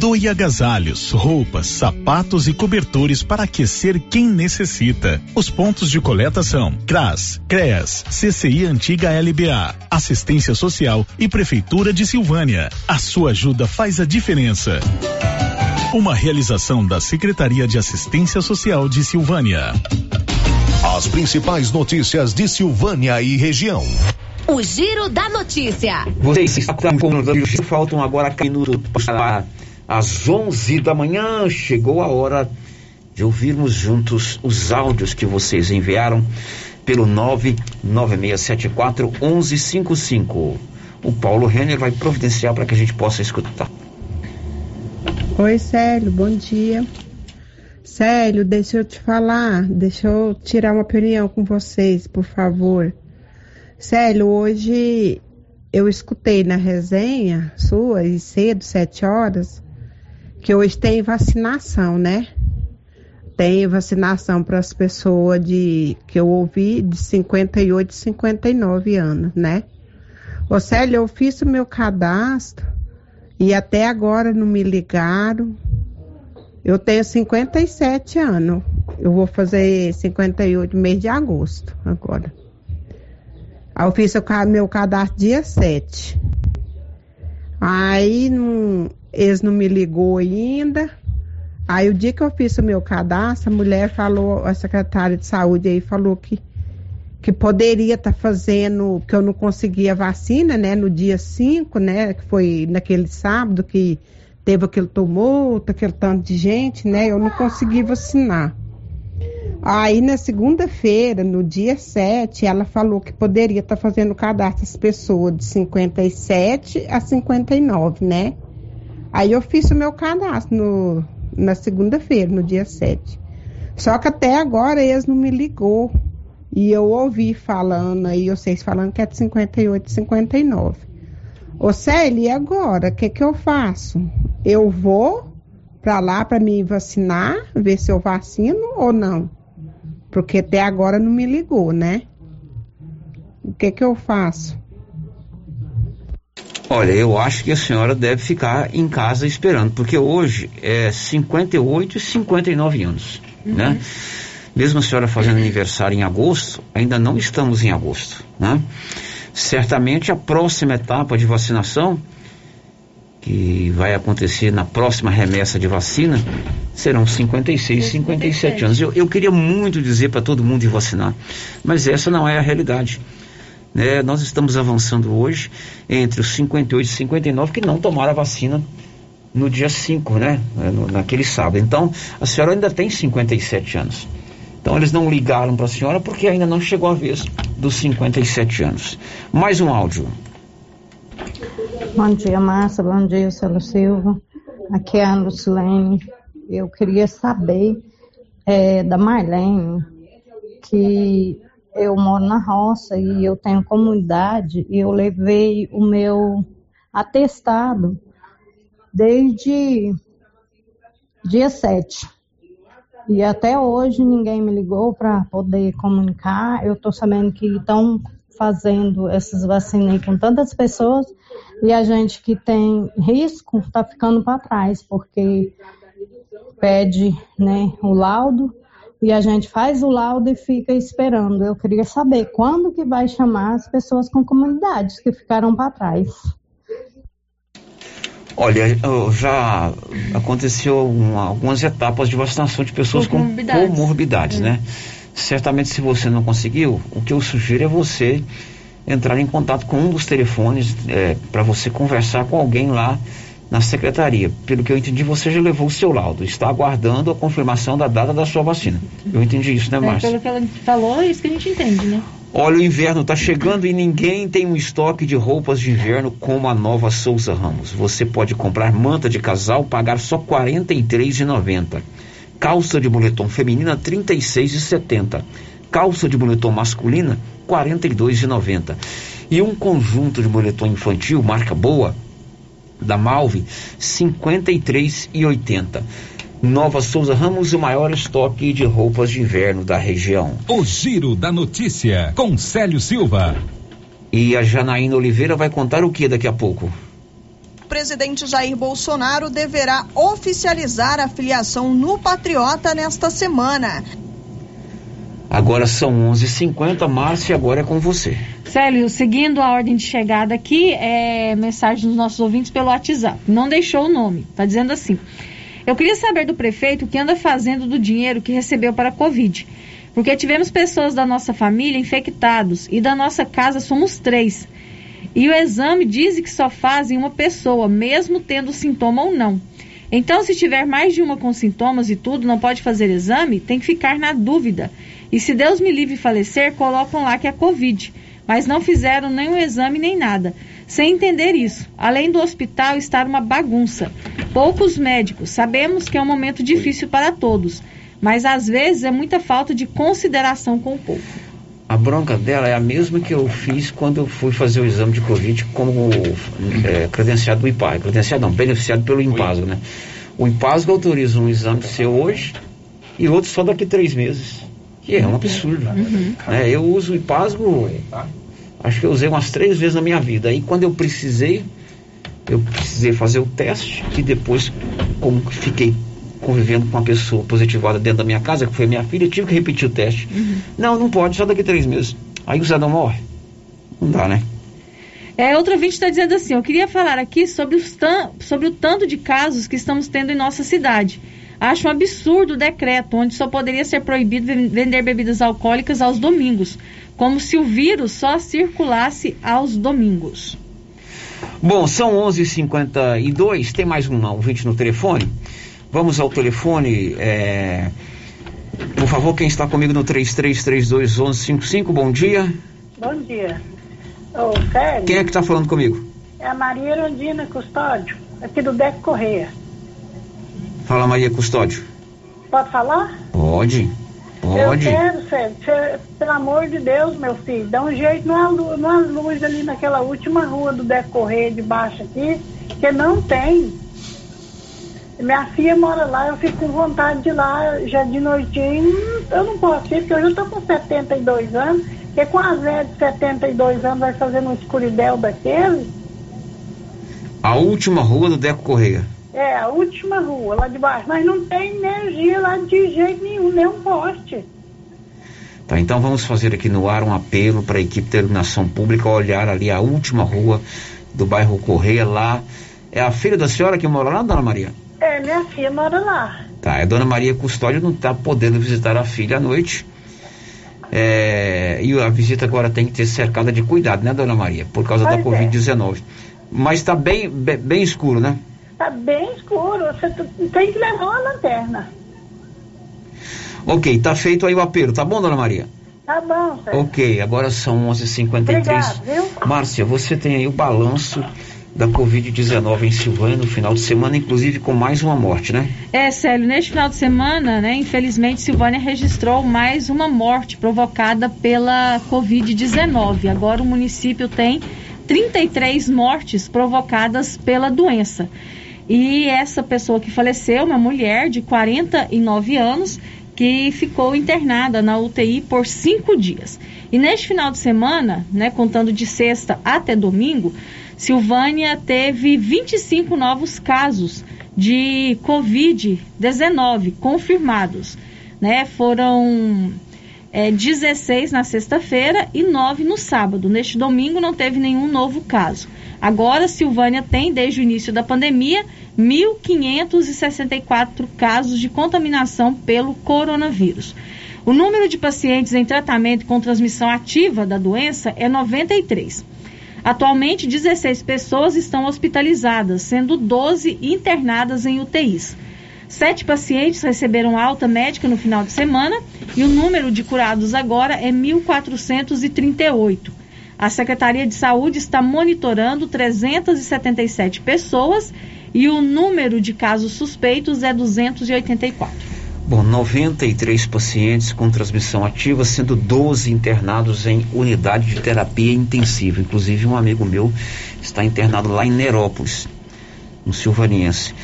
[SPEAKER 14] Doe agasalhos, roupas, sapatos e cobertores para aquecer quem necessita. Os pontos de coleta são CRAS, CREAS, CCI Antiga LBA, Assistência Social e Prefeitura de Silvânia. A sua ajuda faz a diferença. Uma realização da Secretaria de Assistência Social de Silvânia.
[SPEAKER 33] As principais notícias de Silvânia e região.
[SPEAKER 34] O Giro da Notícia.
[SPEAKER 6] Vocês estão com o giro, faltam agora minutos para as 11 da manhã. Chegou a hora de ouvirmos juntos os áudios que vocês enviaram pelo 99674 1155. O Paulo Renner vai providenciar para que a gente possa escutar.
[SPEAKER 35] Oi, Célio, bom dia. Célio, deixa eu te falar, deixa eu tirar uma opinião com vocês, por favor. Célio, hoje eu escutei na resenha sua, e cedo, sete horas, que hoje tem vacinação, né? Tem vacinação para as pessoas de, que eu ouvi, de 58 e 59 anos, né? Ô Célio, eu fiz o meu cadastro e até agora não me ligaram. Eu tenho 57 anos. Eu vou fazer 58 mês de agosto agora. Eu fiz o meu cadastro dia 7. Aí não, eles não me ligou ainda. Aí o dia que eu fiz o meu cadastro, a mulher falou, a secretária de saúde aí falou que, que poderia estar tá fazendo, que eu não conseguia vacina, né, no dia 5, né, que foi naquele sábado que teve aquele tumulto, aquele tanto de gente, né, eu não consegui vacinar. Aí na segunda-feira, no dia 7, ela falou que poderia estar tá fazendo cadastro das pessoas de 57 a 59, né? Aí eu fiz o meu cadastro no, na segunda-feira, no dia 7. Só que até agora eles não me ligou. E eu ouvi falando aí, vocês falando que é de 58, 59. Ô Célia, e agora? O que, que eu faço? Eu vou para lá para me vacinar, ver se eu vacino ou não? Porque até agora não me ligou, né? O que que eu faço?
[SPEAKER 6] Olha, eu acho que a senhora deve ficar em casa esperando, porque hoje é 58 e 59 anos, uhum. né? Mesmo a senhora fazendo aniversário em agosto, ainda não estamos em agosto, né? Certamente a próxima etapa de vacinação que vai acontecer na próxima remessa de vacina serão 56, 57 anos. Eu, eu queria muito dizer para todo mundo ir vacinar, mas essa não é a realidade. Né? Nós estamos avançando hoje entre os 58 e 59 que não tomaram a vacina no dia 5, né? É, naquele sábado. Então, a senhora ainda tem 57 anos. Então, eles não ligaram para a senhora porque ainda não chegou a vez dos 57 anos. Mais um áudio.
[SPEAKER 36] Bom dia, Márcia. Bom dia, Célio Silva. Aqui é a Lucilene. Eu queria saber é, da Marlene, que eu moro na roça e eu tenho comunidade e eu levei o meu atestado desde dia 7. E até hoje ninguém me ligou para poder comunicar. Eu estou sabendo que estão fazendo essas vacinas com tantas pessoas e a gente que tem risco está ficando para trás, porque pede né, o laudo e a gente faz o laudo e fica esperando. Eu queria saber quando que vai chamar as pessoas com comunidades que ficaram para trás.
[SPEAKER 6] Olha, já aconteceu uma, algumas etapas de vacinação de pessoas com comorbidades, comorbidades né? Certamente, se você não conseguiu, o que eu sugiro é você entrar em contato com um dos telefones é, para você conversar com alguém lá na secretaria. Pelo que eu entendi, você já levou o seu laudo, está aguardando a confirmação da data da sua vacina. Eu entendi isso, né, é, Márcia?
[SPEAKER 13] É, pelo que ela falou, é isso que a gente entende, né?
[SPEAKER 6] Olha, o inverno está chegando e ninguém tem um estoque de roupas de inverno como a nova Souza Ramos. Você pode comprar manta de casal, pagar só R$ 43,90. Calça de moletom feminina R$ 36,70 calça de moletom masculina, R$ 42,90. E um conjunto de moletom infantil, marca boa, da Malve, R$ 53,80. Nova Souza Ramos, o maior estoque de roupas de inverno da região.
[SPEAKER 2] O Giro da Notícia, com Célio Silva.
[SPEAKER 6] E a Janaína Oliveira vai contar o que daqui a pouco?
[SPEAKER 37] O presidente Jair Bolsonaro deverá oficializar a filiação no Patriota nesta semana.
[SPEAKER 6] Agora são 11h50, Márcia, agora é com você.
[SPEAKER 13] Célio, seguindo a ordem de chegada aqui, é mensagem dos nossos ouvintes pelo WhatsApp. Não deixou o nome, tá dizendo assim. Eu queria saber do prefeito o que anda fazendo do dinheiro que recebeu para a Covid. Porque tivemos pessoas da nossa família infectados e da nossa casa somos três. E o exame diz que só fazem uma pessoa, mesmo tendo sintoma ou não. Então, se tiver mais de uma com sintomas e tudo, não pode fazer exame, tem que ficar na dúvida. E se Deus me livre falecer, colocam lá que é Covid. Mas não fizeram nenhum exame nem nada. Sem entender isso. Além do hospital estar uma bagunça. Poucos médicos. Sabemos que é um momento difícil para todos. Mas às vezes é muita falta de consideração com o povo.
[SPEAKER 6] A bronca dela é a mesma que eu fiz quando eu fui fazer o exame de Covid como é, credenciado do IPAS. Credenciado não, beneficiado pelo IMPASO, né? O IMPASO autoriza um exame seu hoje e outro só daqui três meses. Que é um absurdo.
[SPEAKER 13] Uhum.
[SPEAKER 6] É, eu uso o IPASGO, acho que eu usei umas três vezes na minha vida. Aí quando eu precisei, eu precisei fazer o teste e depois, como fiquei convivendo com uma pessoa positivada dentro da minha casa, que foi minha filha, eu tive que repetir o teste. Não, não pode, só daqui a três meses. Aí o cidadão morre. Não dá, né?
[SPEAKER 13] É, outro ouvinte está dizendo assim: eu queria falar aqui sobre, sobre o tanto de casos que estamos tendo em nossa cidade. Acho um absurdo o decreto, onde só poderia ser proibido ven- vender bebidas alcoólicas aos domingos, como se o vírus só circulasse aos domingos.
[SPEAKER 6] Bom, são 11h52, tem mais um ouvinte no telefone. Vamos ao telefone. é, Por favor, quem está comigo no 33321155, bom dia.
[SPEAKER 38] Bom dia. Ô, Sérgio,
[SPEAKER 6] Quem é que está falando comigo?
[SPEAKER 38] é a Maria Erundina Custódio, aqui do Deco Correia.
[SPEAKER 6] Fala Maria Custódio.
[SPEAKER 38] Pode falar?
[SPEAKER 6] Pode, pode.
[SPEAKER 38] Eu quero, Sérgio, pelo amor de Deus, meu filho, dá um jeito numa, numa luz ali naquela última rua do Deco Correia de baixo aqui, que não tem. Minha filha mora lá, eu fico com vontade de ir lá já de noitinho. Eu não posso ir, porque eu já estou com 72 anos, porque com a velha de 72 anos vai fazendo um escuridel daquele.
[SPEAKER 6] A última rua do Deco Correia.
[SPEAKER 38] É, a última rua lá de baixo. Mas não tem energia lá de jeito nenhum, nem um poste.
[SPEAKER 6] Tá, então vamos fazer aqui no ar um apelo para a equipe de iluminação pública olhar ali a última rua do bairro Correia lá. É a filha da senhora que mora lá, dona Maria?
[SPEAKER 38] É, minha filha mora lá.
[SPEAKER 6] Tá, a dona Maria Custódio não está podendo visitar a filha à noite. É, e a visita agora tem que ter cercada de cuidado, né, dona Maria? Por causa da
[SPEAKER 38] Pois é.
[SPEAKER 6] Covid-19. Mas está bem, bem, bem escuro, né?
[SPEAKER 38] Tá bem escuro. Você tem que levar uma lanterna.
[SPEAKER 6] Ok, tá feito aí o apelo, tá bom, dona Maria?
[SPEAKER 38] Tá bom, Sérgio.
[SPEAKER 6] Ok, agora são 11h53.
[SPEAKER 38] Obrigado, viu?
[SPEAKER 6] Márcia, você tem aí o balanço da Covid-19 em Silvânia no final de semana, inclusive com mais uma morte, né?
[SPEAKER 13] É, Célio, neste final de semana, né, infelizmente, Silvânia registrou mais uma morte provocada pela Covid-19. Agora o município tem 33 mortes provocadas pela doença. E essa pessoa que faleceu, uma mulher de 49 anos, que ficou internada na UTI por cinco dias. E neste final de semana, né, contando de sexta até domingo, Silvânia teve 25 novos casos de Covid-19 confirmados. Né? Foram é, 16 na sexta-feira e 9 no sábado. Neste domingo não teve nenhum novo caso. Agora, Silvânia tem, desde o início da pandemia, 1.564 casos de contaminação pelo coronavírus. O número de pacientes em tratamento com transmissão ativa da doença é 93. Atualmente, 16 pessoas estão hospitalizadas, sendo 12 internadas em UTIs. Sete pacientes receberam alta médica no final de semana e o número de curados agora é 1.438. A Secretaria de Saúde está monitorando 377 pessoas e o número de casos suspeitos é 284.
[SPEAKER 6] Bom, 93 pacientes com transmissão ativa, sendo 12 internados em unidade de terapia intensiva. Inclusive, um amigo meu está internado lá em Nerópolis, no Silvaniense.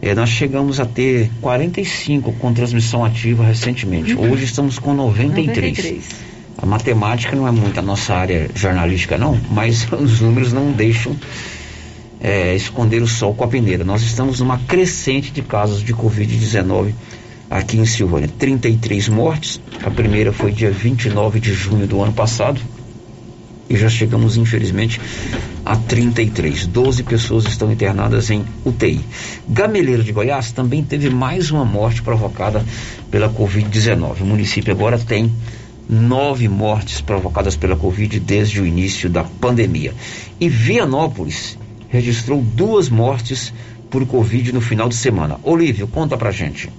[SPEAKER 6] Eh, nós chegamos a ter 45 com transmissão ativa recentemente.
[SPEAKER 13] Uhum.
[SPEAKER 6] Hoje estamos com 93.
[SPEAKER 13] 93.
[SPEAKER 6] A matemática não é muito a nossa área jornalística, não, mas os números não deixam eh, esconder o sol com a peneira. Nós estamos numa crescente de casos de Covid-19 aqui em Silvânia. 33 mortes. A primeira foi dia 29 de junho do ano passado. E já chegamos, infelizmente, a 33. 12 pessoas estão internadas em UTI. Gameleira de Goiás também teve mais uma morte provocada pela Covid-19. O município agora tem nove mortes provocadas pela Covid desde o início da pandemia. E Vianópolis registrou duas mortes por Covid no final de semana. Olívio, conta pra gente.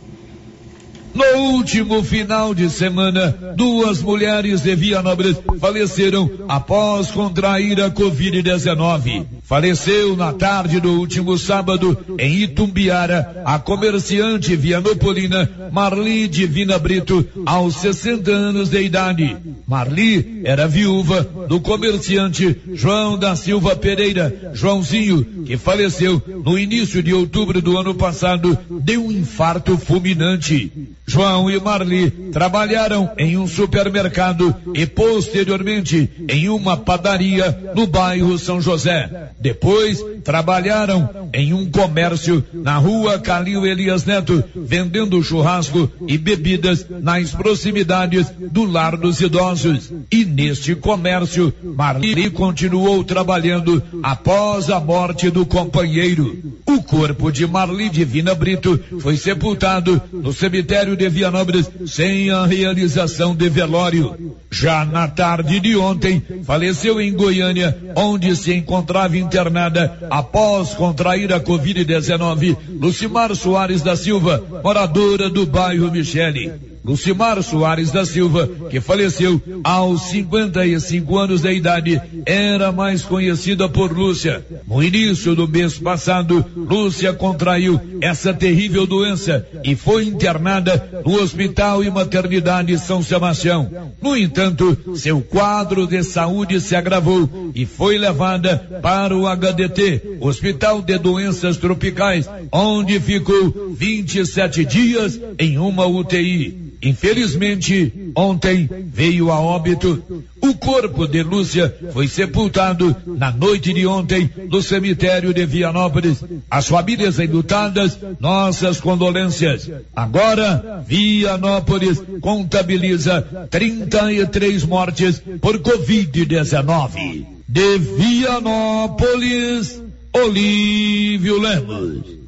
[SPEAKER 39] No último final de semana, duas mulheres de Vianópolis faleceram após contrair a Covid-19. Faleceu na tarde do último sábado, em Itumbiara, a comerciante vianopolina Marli Divina Brito, aos 60 anos de idade. Marli era viúva do comerciante João da Silva Pereira, Joãozinho, que faleceu no início de outubro do ano passado de um infarto fulminante. João e Marli trabalharam em um supermercado e posteriormente em uma padaria no bairro São José. Depois trabalharam em um comércio na rua Calil Elias Neto, vendendo churrasco e bebidas nas proximidades do Lar dos Idosos. E neste comércio, Marli continuou trabalhando após a morte do companheiro. O corpo de Marli Divina Brito foi sepultado no cemitério de Vianópolis sem a realização de velório. Já na tarde de ontem, faleceu em Goiânia, onde se encontrava internada após contrair a Covid-19, Lucimar Soares da Silva, moradora do bairro Michele. Lucimar Soares da Silva, que faleceu aos 55 anos de idade, era mais conhecida por Lúcia. No início do mês passado, Lúcia contraiu essa terrível doença e foi internada no Hospital e Maternidade São Sebastião. No entanto, seu quadro de saúde se agravou e foi levada para o HDT, Hospital de Doenças Tropicais, onde ficou 27 dias em uma UTI. Infelizmente, ontem veio a óbito. O corpo de Lúcia foi sepultado na noite de ontem no cemitério de Vianópolis. As famílias enlutadas, nossas condolências. Agora, Vianópolis contabiliza 33 mortes por Covid-19. De Vianópolis, Olívio Lemos.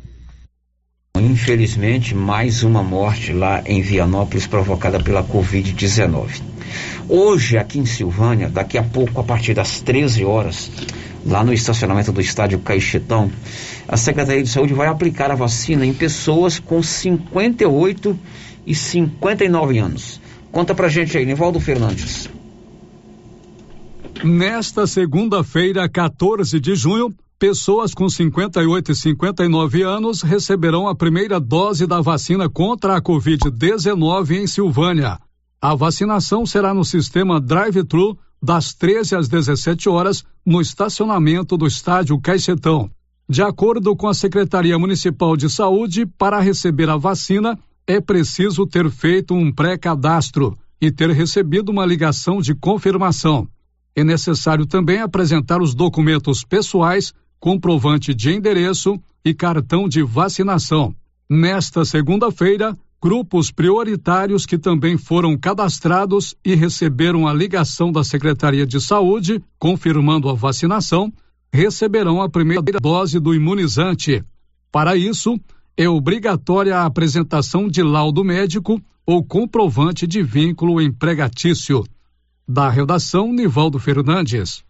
[SPEAKER 6] Infelizmente, mais uma morte lá em Vianópolis provocada pela Covid-19. Hoje, aqui em Silvânia, daqui a pouco, a partir das 13 horas, lá no estacionamento do estádio Caixetão, a Secretaria de Saúde vai aplicar a vacina em pessoas com 58 e 59 anos. Conta pra gente aí, Nivaldo Fernandes.
[SPEAKER 9] Nesta segunda-feira, 14 de junho, pessoas com 58 e 59 anos receberão a primeira dose da vacina contra a Covid-19 em Silvânia. A vacinação será no sistema drive-thru das 13 às 17 horas no estacionamento do estádio Caixetão. De acordo com a Secretaria Municipal de Saúde, para receber a vacina é preciso ter feito um pré-cadastro e ter recebido uma ligação de confirmação. É necessário também apresentar os documentos pessoais comprovante de endereço e cartão de vacinação. Nesta segunda-feira, grupos prioritários que também foram cadastrados e receberam a ligação da Secretaria de Saúde confirmando a vacinação receberão a primeira dose do imunizante. Para isso, é obrigatória a apresentação de laudo médico ou comprovante de vínculo empregatício. Da redação, Nivaldo Fernandes.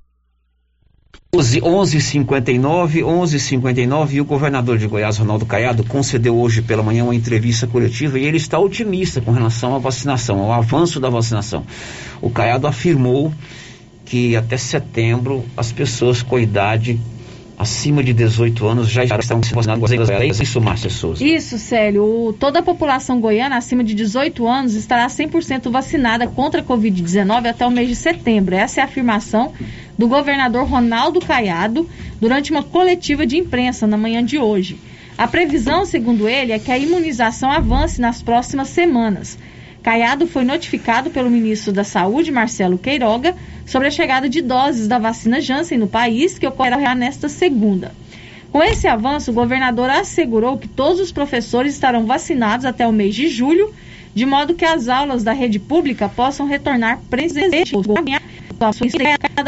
[SPEAKER 6] 11:59, 11:59 e o governador de Goiás, Ronaldo Caiado, concedeu hoje pela manhã uma entrevista coletiva e ele está otimista com relação à vacinação, ao avanço da vacinação. O Caiado afirmou que até setembro as pessoas com idade acima de 18 anos já estão vacinadas. É isso, Márcia Souza?
[SPEAKER 13] Isso, Célio. Toda a população goiana acima de 18 anos estará 100% vacinada contra a Covid-19 até o mês de setembro. Essa é a afirmação do governador Ronaldo Caiado durante uma coletiva de imprensa na manhã de hoje. A previsão, segundo ele, é que a imunização avance nas próximas semanas. Caiado foi notificado pelo ministro da Saúde, Marcelo Queiroga, sobre a chegada de doses da vacina Janssen no país, que ocorrerá nesta segunda. Com esse avanço, o governador assegurou que todos os professores estarão vacinados até o mês de julho, de modo que as aulas da rede pública possam retornar presencialmente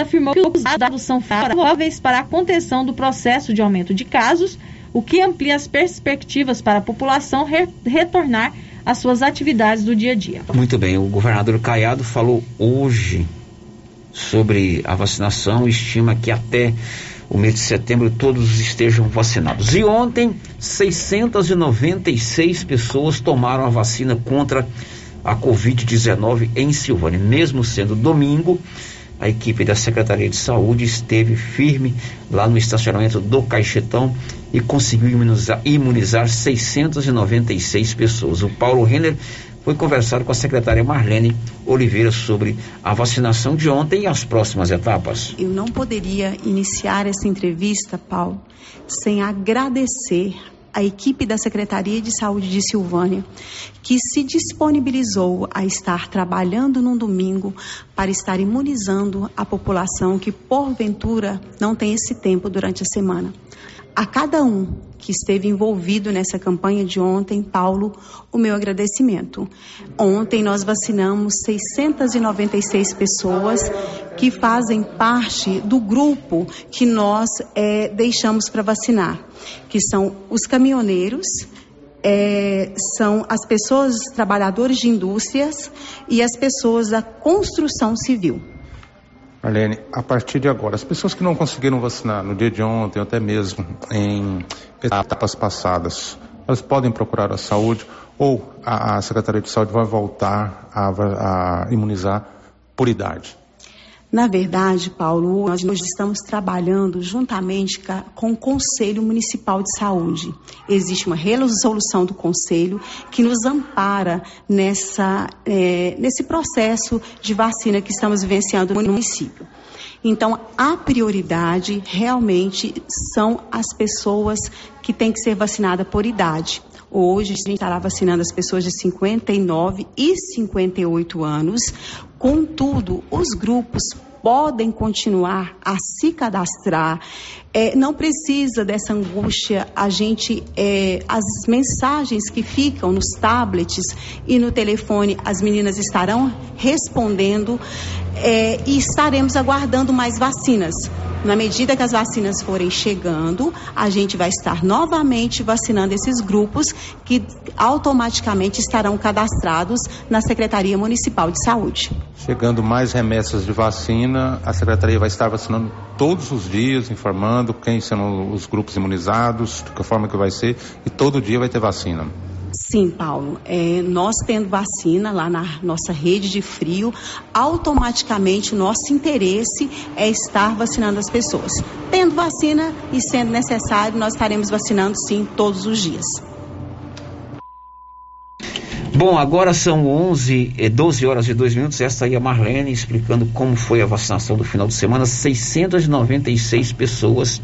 [SPEAKER 13] afirmou que os dados são favoráveis para a contenção do processo de aumento de casos, o que amplia as perspectivas para a população re retornar às suas atividades do dia a dia.
[SPEAKER 6] Muito bem, o governador Caiado falou hoje sobre a vacinação, estima que até o mês de setembro todos estejam vacinados. E ontem, 696 pessoas tomaram a vacina contra a Covid-19 em Silvânia. Mesmo sendo domingo, a equipe da Secretaria de Saúde esteve firme lá no estacionamento do Caixetão e conseguiu imunizar, imunizar 696 pessoas. O Paulo Renner foi conversar com a secretária Marlene Oliveira sobre a vacinação de ontem e as próximas etapas.
[SPEAKER 40] Eu não poderia iniciar essa entrevista, Paulo, sem agradecer a equipe da Secretaria de Saúde de Silvânia, que se disponibilizou a estar trabalhando num domingo para estar imunizando a população que, porventura, não tem esse tempo durante a semana. A cada um que esteve envolvido nessa campanha de ontem, Paulo, o meu agradecimento. Ontem nós vacinamos 696 pessoas que fazem parte do grupo que nós é, deixamos para vacinar, que são os caminhoneiros, é, são as pessoas, trabalhadores de indústrias e as pessoas da construção civil.
[SPEAKER 41] Marlene, a partir de agora, as pessoas que não conseguiram vacinar no dia de ontem, até mesmo em etapas passadas, elas podem procurar a saúde ou a, a Secretaria de Saúde vai voltar a, a imunizar por idade?
[SPEAKER 40] Na verdade, Paulo, nós, nós estamos trabalhando juntamente com o Conselho Municipal de Saúde. Existe uma resolução do Conselho que nos ampara nessa, é, nesse processo de vacina que estamos vivenciando no município. Então, a prioridade realmente são as pessoas que têm que ser vacinadas por idade. Hoje a gente estará vacinando as pessoas de 59 e 58 anos. Contudo, os grupos podem continuar a se cadastrar. É, não precisa dessa angústia. A gente, é, as mensagens que ficam nos tablets e no telefone, as meninas estarão respondendo é, e estaremos aguardando mais vacinas. Na medida que as vacinas forem chegando, a gente vai estar novamente vacinando esses grupos que automaticamente estarão cadastrados na Secretaria Municipal de Saúde.
[SPEAKER 41] Chegando mais remessas de vacina, a Secretaria vai estar vacinando todos os dias, informando quem são os grupos imunizados, de que forma que vai ser, e todo dia vai ter vacina.
[SPEAKER 40] Sim, Paulo. É, nós tendo vacina lá na nossa rede de frio, automaticamente o nosso interesse é estar vacinando as pessoas. Tendo vacina e sendo necessário, nós estaremos vacinando sim todos os dias.
[SPEAKER 6] Bom, agora são 11, 12 horas e 2 minutos. Esta aí é a Marlene explicando como foi a vacinação do final de semana. 696 pessoas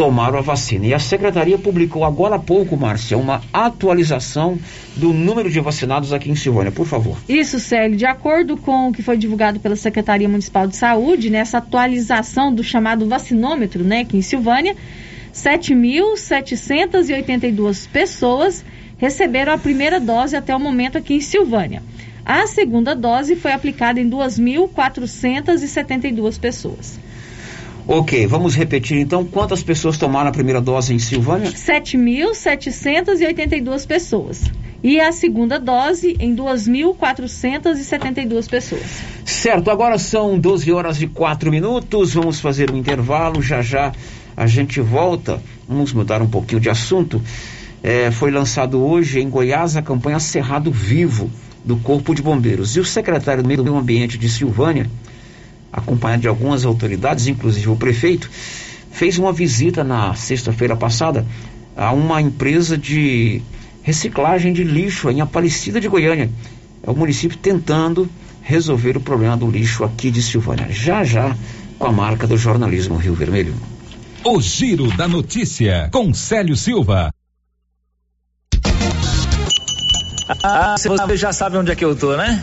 [SPEAKER 6] tomaram a vacina. E a secretaria publicou agora há pouco, Márcia, uma atualização do número de vacinados aqui em Silvânia, por favor.
[SPEAKER 13] Isso, Célio. De acordo com o que foi divulgado pela Secretaria Municipal de Saúde, nessa atualização do chamado vacinômetro, né, aqui em Silvânia, 7.782 pessoas receberam a primeira dose até o momento aqui em Silvânia. A segunda dose foi aplicada em 2.472 pessoas.
[SPEAKER 6] Ok, vamos repetir então. Quantas pessoas tomaram a primeira dose em Silvânia?
[SPEAKER 13] 7.782 pessoas. E a segunda dose em 2.472 pessoas.
[SPEAKER 6] Certo, agora são 12 horas e 4 minutos. Vamos fazer um intervalo. Já já a gente volta. Vamos mudar um pouquinho de assunto. É, foi lançado hoje em Goiás a campanha Cerrado Vivo do Corpo de Bombeiros. E o secretário do Meio Ambiente de Silvânia, acompanhado de algumas autoridades, inclusive o prefeito, fez uma visita na sexta-feira passada a uma empresa de reciclagem de lixo em Aparecida de Goiânia. É o município tentando resolver o problema do lixo aqui de Silvânia. Já já com a marca do jornalismo Rio Vermelho.
[SPEAKER 2] O Giro da Notícia com Célio Silva.
[SPEAKER 19] Ah, você já sabe onde é que eu tô, né?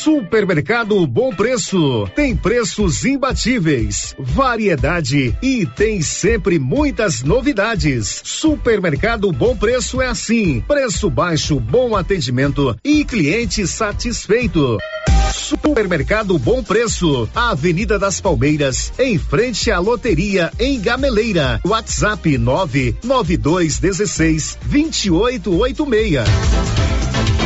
[SPEAKER 2] Supermercado Bom Preço. Tem preços imbatíveis, variedade e tem sempre muitas novidades. Supermercado Bom Preço é assim: preço baixo, bom atendimento e cliente satisfeito. Supermercado Bom Preço, Avenida das Palmeiras, em frente à loteria em Gameleira. WhatsApp 99216 2886.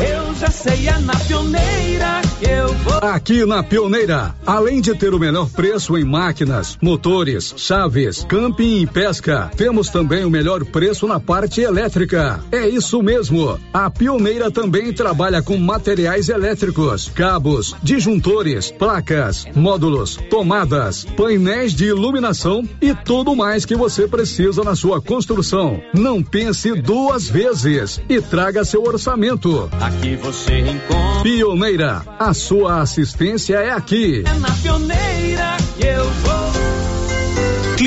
[SPEAKER 42] Eu já sei, é na pioneira que eu vou.
[SPEAKER 9] Aqui na Pioneira, além de ter o melhor preço em máquinas, motores, chaves, camping e pesca, temos também o melhor preço na parte elétrica. É isso mesmo. A Pioneira também trabalha com materiais elétricos, cabos, disjuntores, placas, módulos, tomadas, painéis de iluminação e tudo mais que você precisa na sua construção. Não pense duas vezes e traga seu orçamento.
[SPEAKER 42] Aqui você encontra.
[SPEAKER 9] Pioneira, a sua assistência é aqui.
[SPEAKER 42] É na pioneira que eu.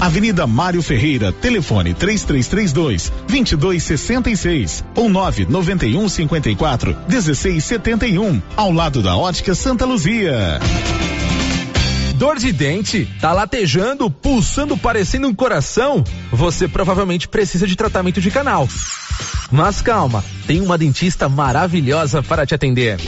[SPEAKER 14] Avenida Mário Ferreira, telefone 3332 2266 ou 991 54 1671, ao lado da Ótica Santa Luzia.
[SPEAKER 43] Dor de dente? Tá latejando, pulsando, parecendo um coração? Você provavelmente precisa de tratamento de canal. Mas calma, tem uma dentista maravilhosa para te atender.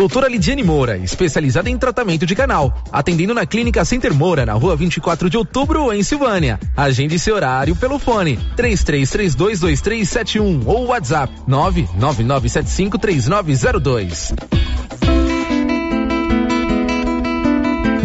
[SPEAKER 43] Doutora Lidiane Moura, especializada em tratamento de canal, atendendo na Clínica Center Moura, na rua 24 de outubro, em Silvânia. Agende seu horário pelo fone 33322371 ou WhatsApp 999753902.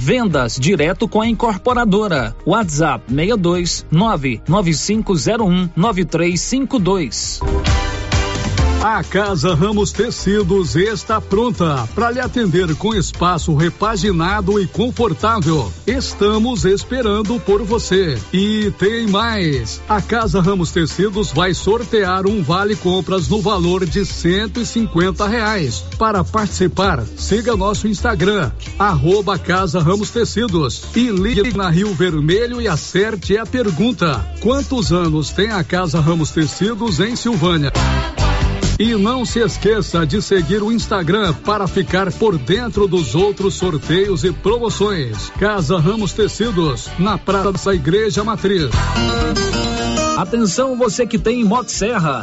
[SPEAKER 19] Vendas direto com a incorporadora. WhatsApp 62 99501 9352.
[SPEAKER 9] A Casa Ramos Tecidos está pronta para lhe atender com espaço repaginado e confortável. Estamos esperando por você. E tem mais. A Casa Ramos Tecidos vai sortear um vale compras no valor de 150 reais. Para participar, siga nosso Instagram, arroba Casa Ramos Tecidos e ligue na Rio Vermelho e acerte a pergunta. Quantos anos tem a Casa Ramos Tecidos em Silvânia? E não se esqueça de seguir o Instagram para ficar por dentro dos outros sorteios e promoções. Casa Ramos Tecidos, na Praça Igreja Matriz.
[SPEAKER 19] Atenção você que tem Motosserra.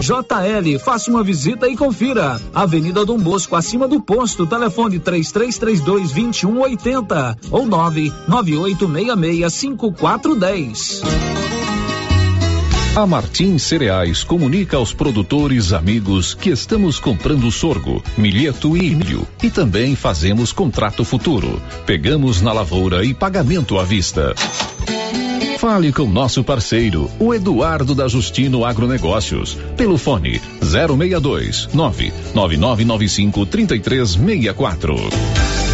[SPEAKER 19] JL, faça uma visita e confira. Avenida Dom Bosco, acima do posto, telefone 3332 2180 ou 99866 5410.
[SPEAKER 2] A Martins Cereais comunica aos produtores amigos que estamos comprando sorgo, milheto e milho e também fazemos contrato futuro. Pegamos na lavoura e pagamento à vista. Fale com nosso parceiro, o Eduardo da Justino Agronegócios, pelo fone 062 99995 3364.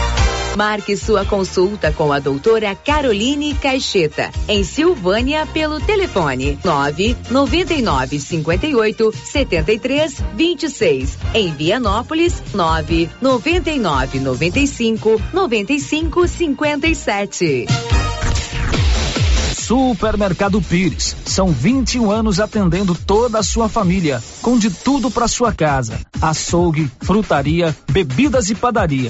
[SPEAKER 44] Marque sua consulta com a doutora Caroline Caixeta, em Silvânia, pelo telefone 9 99 58 73 26. Em Vianópolis, 9 99 95 95 57.
[SPEAKER 19] Supermercado Pires. São 21 anos atendendo toda a sua família, com de tudo para sua casa: açougue, frutaria, bebidas e padaria.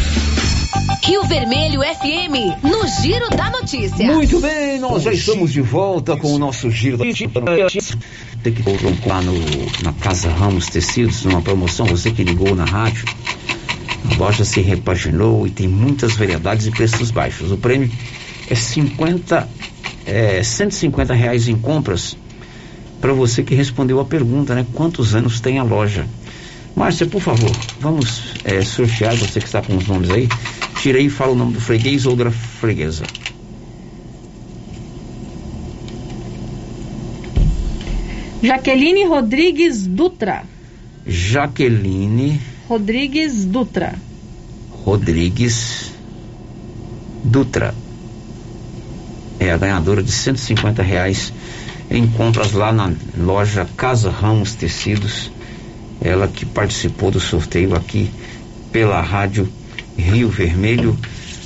[SPEAKER 34] Rio Vermelho FM, no Giro da Notícia.
[SPEAKER 6] Muito bem, nós já estamos de volta com o nosso Giro da Notícia. Tem que lá no, na Casa Ramos Tecidos, numa promoção, você que ligou na rádio. A loja se repaginou e tem muitas variedades e preços baixos. O prêmio é 50, é, 150 reais em compras para você que respondeu a pergunta, né? Quantos anos tem a loja? Márcia, por favor, vamos é, sortear, você que está com os nomes aí. Tira aí e fala o nome do freguês ou da freguesa.
[SPEAKER 13] Jaqueline Rodrigues Dutra.
[SPEAKER 6] Jaqueline
[SPEAKER 13] Rodrigues Dutra.
[SPEAKER 6] Rodrigues Dutra. É a ganhadora de 150 reais em compras lá na loja Casa Ramos Tecidos. Ela que participou do sorteio aqui pela rádio Rio Vermelho.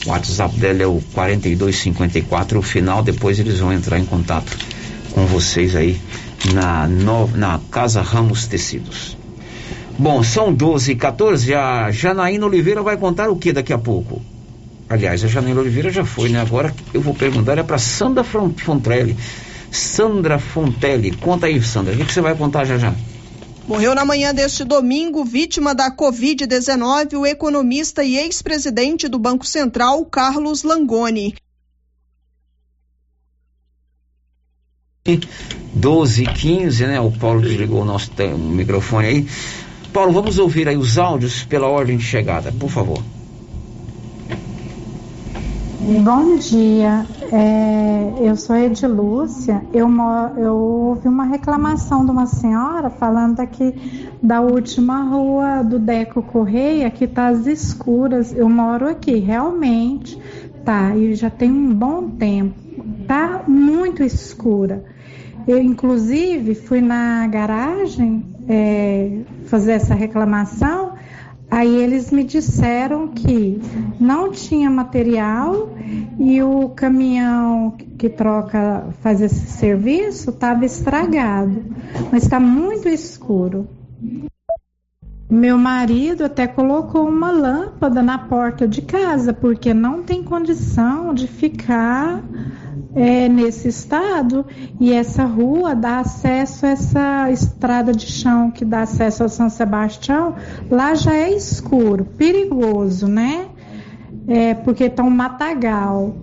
[SPEAKER 6] O WhatsApp dela é o 4254. O final, depois eles vão entrar em contato com vocês aí na, no, na Casa Ramos Tecidos. Bom, são 12 e 14. A Janaína Oliveira vai contar o que daqui a pouco? Aliás, a Janaína Oliveira já foi, né? Agora eu vou perguntar é para Sandra Fontrelli. Sandra Fontelli. Conta aí, Sandra. O que, que você vai contar já já?
[SPEAKER 37] Morreu na manhã deste domingo, vítima da Covid-19, o economista e ex-presidente do Banco Central, Carlos Langoni.
[SPEAKER 6] 12 e 15, né? O Paulo desligou o nosso o microfone aí. Paulo, vamos ouvir aí os áudios pela ordem de chegada, por favor.
[SPEAKER 45] Bom dia, é, eu sou Edilúcia. Eu, eu ouvi uma reclamação de uma senhora falando aqui da última rua do Deco Correia, que tá às escuras. Eu moro aqui, realmente, tá, e já tem um bom tempo. Tá muito escura. Eu, inclusive, fui na garagem é, fazer essa reclamação Aí eles me disseram que não tinha material e o caminhão que troca, faz esse serviço, estava estragado, mas está muito escuro. Meu marido até colocou uma lâmpada na porta de casa, porque não tem condição de ficar é, nesse estado e essa rua dá acesso a essa estrada de chão que dá acesso ao São Sebastião, lá já é escuro, perigoso, né? É, porque tá um matagal.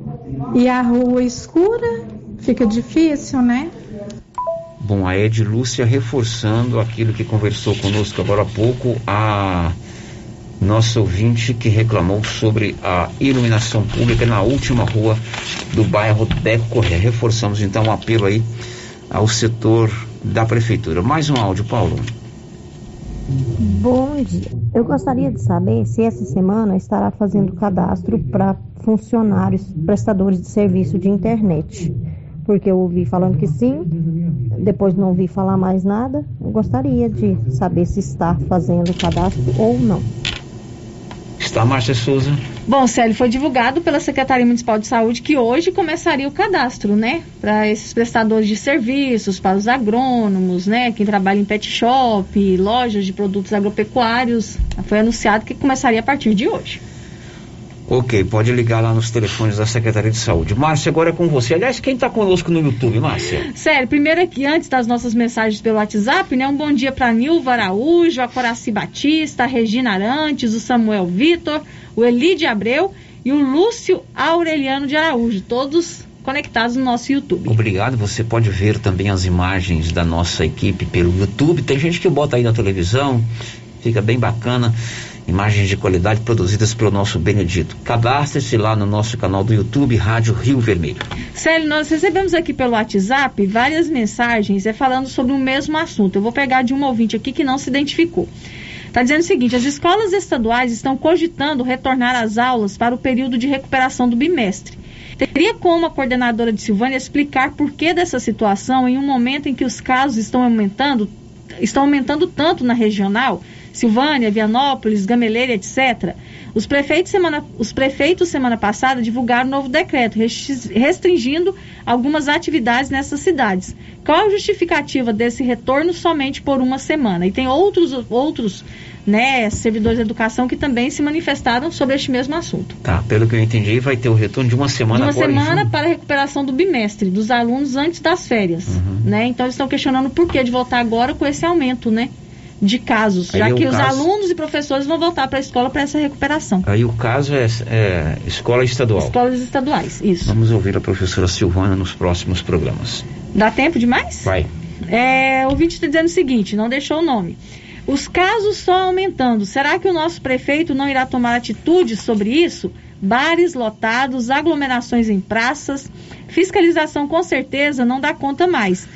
[SPEAKER 45] E a rua escura fica difícil, né?
[SPEAKER 6] Bom, a Ed Lúcia reforçando aquilo que conversou conosco agora há pouco, a nosso ouvinte que reclamou sobre a iluminação pública na última rua do bairro Deco Correia. Reforçamos então o um apelo aí ao setor da prefeitura. Mais um áudio, Paulo.
[SPEAKER 46] Bom dia. Eu gostaria de saber se essa semana estará fazendo cadastro para funcionários prestadores de serviço de internet. Porque eu ouvi falando que sim, depois não ouvi falar mais nada. Eu gostaria de saber se está fazendo cadastro ou não.
[SPEAKER 6] Está, Márcia Souza?
[SPEAKER 13] Bom, Célio, foi divulgado pela Secretaria Municipal de Saúde que hoje começaria o cadastro, né? Para esses prestadores de serviços, para os agrônomos, né? Quem trabalha em pet shop, lojas de produtos agropecuários. Foi anunciado que começaria a partir de hoje.
[SPEAKER 6] Ok, pode ligar lá nos telefones da Secretaria de Saúde. Márcia, agora é com você. Aliás, quem está conosco no YouTube, Márcia?
[SPEAKER 13] Sério, primeiro aqui, antes das nossas mensagens pelo WhatsApp, né? Um bom dia para Nilva Araújo, a Coraci Batista, a Regina Arantes, o Samuel Vitor, o Elide Abreu e o Lúcio Aureliano de Araújo, todos conectados no nosso YouTube.
[SPEAKER 6] Obrigado. Você pode ver também as imagens da nossa equipe pelo YouTube. Tem gente que bota aí na televisão, fica bem bacana imagens de qualidade produzidas pelo nosso Benedito. Cadastre-se lá no nosso canal do YouTube, Rádio Rio Vermelho.
[SPEAKER 13] Célio, nós recebemos aqui pelo WhatsApp várias mensagens é, falando sobre o mesmo assunto. Eu vou pegar de um ouvinte aqui que não se identificou. Está dizendo o seguinte: as escolas estaduais estão cogitando retornar às aulas para o período de recuperação do bimestre. Teria como a coordenadora de Silvânia explicar por que dessa situação em um momento em que os casos estão aumentando, estão aumentando tanto na regional? Silvânia, Vianópolis, Gameleira, etc. Os prefeitos, semana, os prefeitos semana passada divulgaram um novo decreto restringindo algumas atividades nessas cidades. Qual a justificativa desse retorno somente por uma semana? E tem outros, outros né, servidores de educação que também se manifestaram sobre este mesmo assunto.
[SPEAKER 6] Tá, pelo que eu entendi, vai ter o retorno de uma semana
[SPEAKER 13] De uma semana para a recuperação do bimestre dos alunos antes das férias. Uhum. Né? Então eles estão questionando por que de voltar agora com esse aumento, né? De casos, Aí já que os caso... alunos e professores vão voltar para a escola para essa recuperação.
[SPEAKER 6] Aí o caso é, é, escola estadual.
[SPEAKER 13] Escolas estaduais, isso.
[SPEAKER 6] Vamos ouvir a professora Silvana nos próximos programas.
[SPEAKER 13] Dá tempo demais?
[SPEAKER 6] Vai.
[SPEAKER 13] É, o vídeo está dizendo o seguinte, não deixou o nome. Os casos só aumentando. Será que o nosso prefeito não irá tomar atitudes sobre isso? Bares lotados, aglomerações em praças, fiscalização com certeza não dá conta mais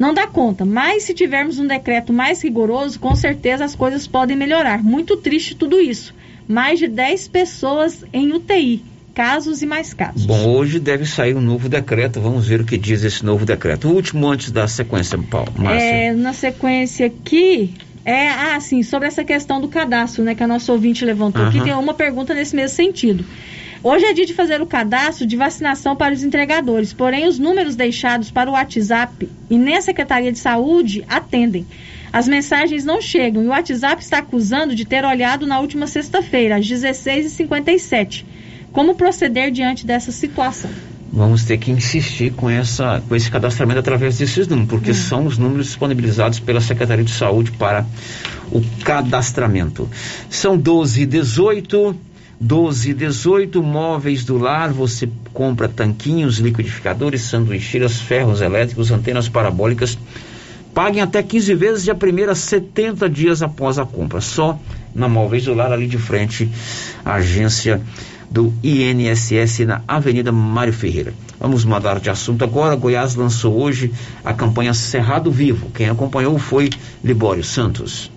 [SPEAKER 13] não dá conta. Mas se tivermos um decreto mais rigoroso, com certeza as coisas podem melhorar. Muito triste tudo isso. Mais de 10 pessoas em UTI. Casos e mais casos.
[SPEAKER 6] Bom, hoje deve sair um novo decreto. Vamos ver o que diz esse novo decreto. O último antes da sequência, Paulo. Márcia.
[SPEAKER 13] É, na sequência aqui, é, ah, sim, sobre essa questão do cadastro, né, que a nossa ouvinte levantou aqui, tem uma pergunta nesse mesmo sentido. Hoje é dia de fazer o cadastro de vacinação para os entregadores, porém os números deixados para o WhatsApp e nem a Secretaria de Saúde atendem. As mensagens não chegam e o WhatsApp está acusando de ter olhado na última sexta-feira, às 16h57. Como proceder diante dessa situação?
[SPEAKER 6] Vamos ter que insistir com, essa, com esse cadastramento através desses números, porque hum. são os números disponibilizados pela Secretaria de Saúde para o cadastramento. São 12 e 18. 12 e 18, móveis do lar, você compra tanquinhos, liquidificadores, sanduicheiras, ferros elétricos, antenas parabólicas. Paguem até 15 vezes e a primeira 70 dias após a compra. Só na Móveis do Lar, ali de frente, a agência do INSS na Avenida Mário Ferreira. Vamos mudar de assunto agora. Goiás lançou hoje a campanha Cerrado Vivo. Quem acompanhou foi Libório Santos.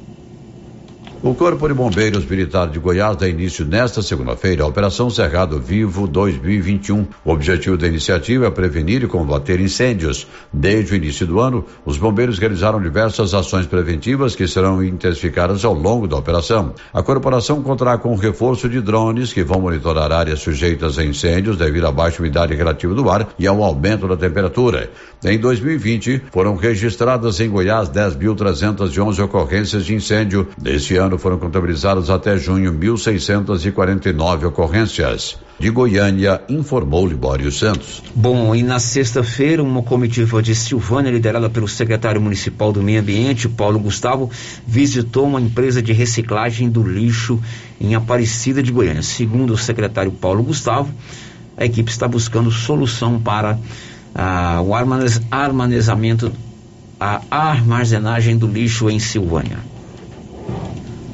[SPEAKER 47] O Corpo de Bombeiros Militar de Goiás dá início nesta segunda-feira à Operação Cerrado Vivo 2021. O objetivo da iniciativa é prevenir e combater incêndios. Desde o início do ano, os bombeiros realizaram diversas ações preventivas que serão intensificadas ao longo da operação. A corporação contará com o reforço de drones que vão monitorar áreas sujeitas a incêndios devido à baixa umidade relativa do ar e ao aumento da temperatura. Em 2020, foram registradas em Goiás 10.311 ocorrências de incêndio. Neste ano, foram contabilizadas até junho 1.649 ocorrências. De Goiânia, informou Libório Santos.
[SPEAKER 6] Bom, e na sexta-feira, uma comitiva de Silvânia, liderada pelo secretário municipal do Meio Ambiente, Paulo Gustavo, visitou uma empresa de reciclagem do lixo em Aparecida de Goiânia. Segundo o secretário Paulo Gustavo, a equipe está buscando solução para ah, o armazenamento, a armazenagem do lixo em Silvânia.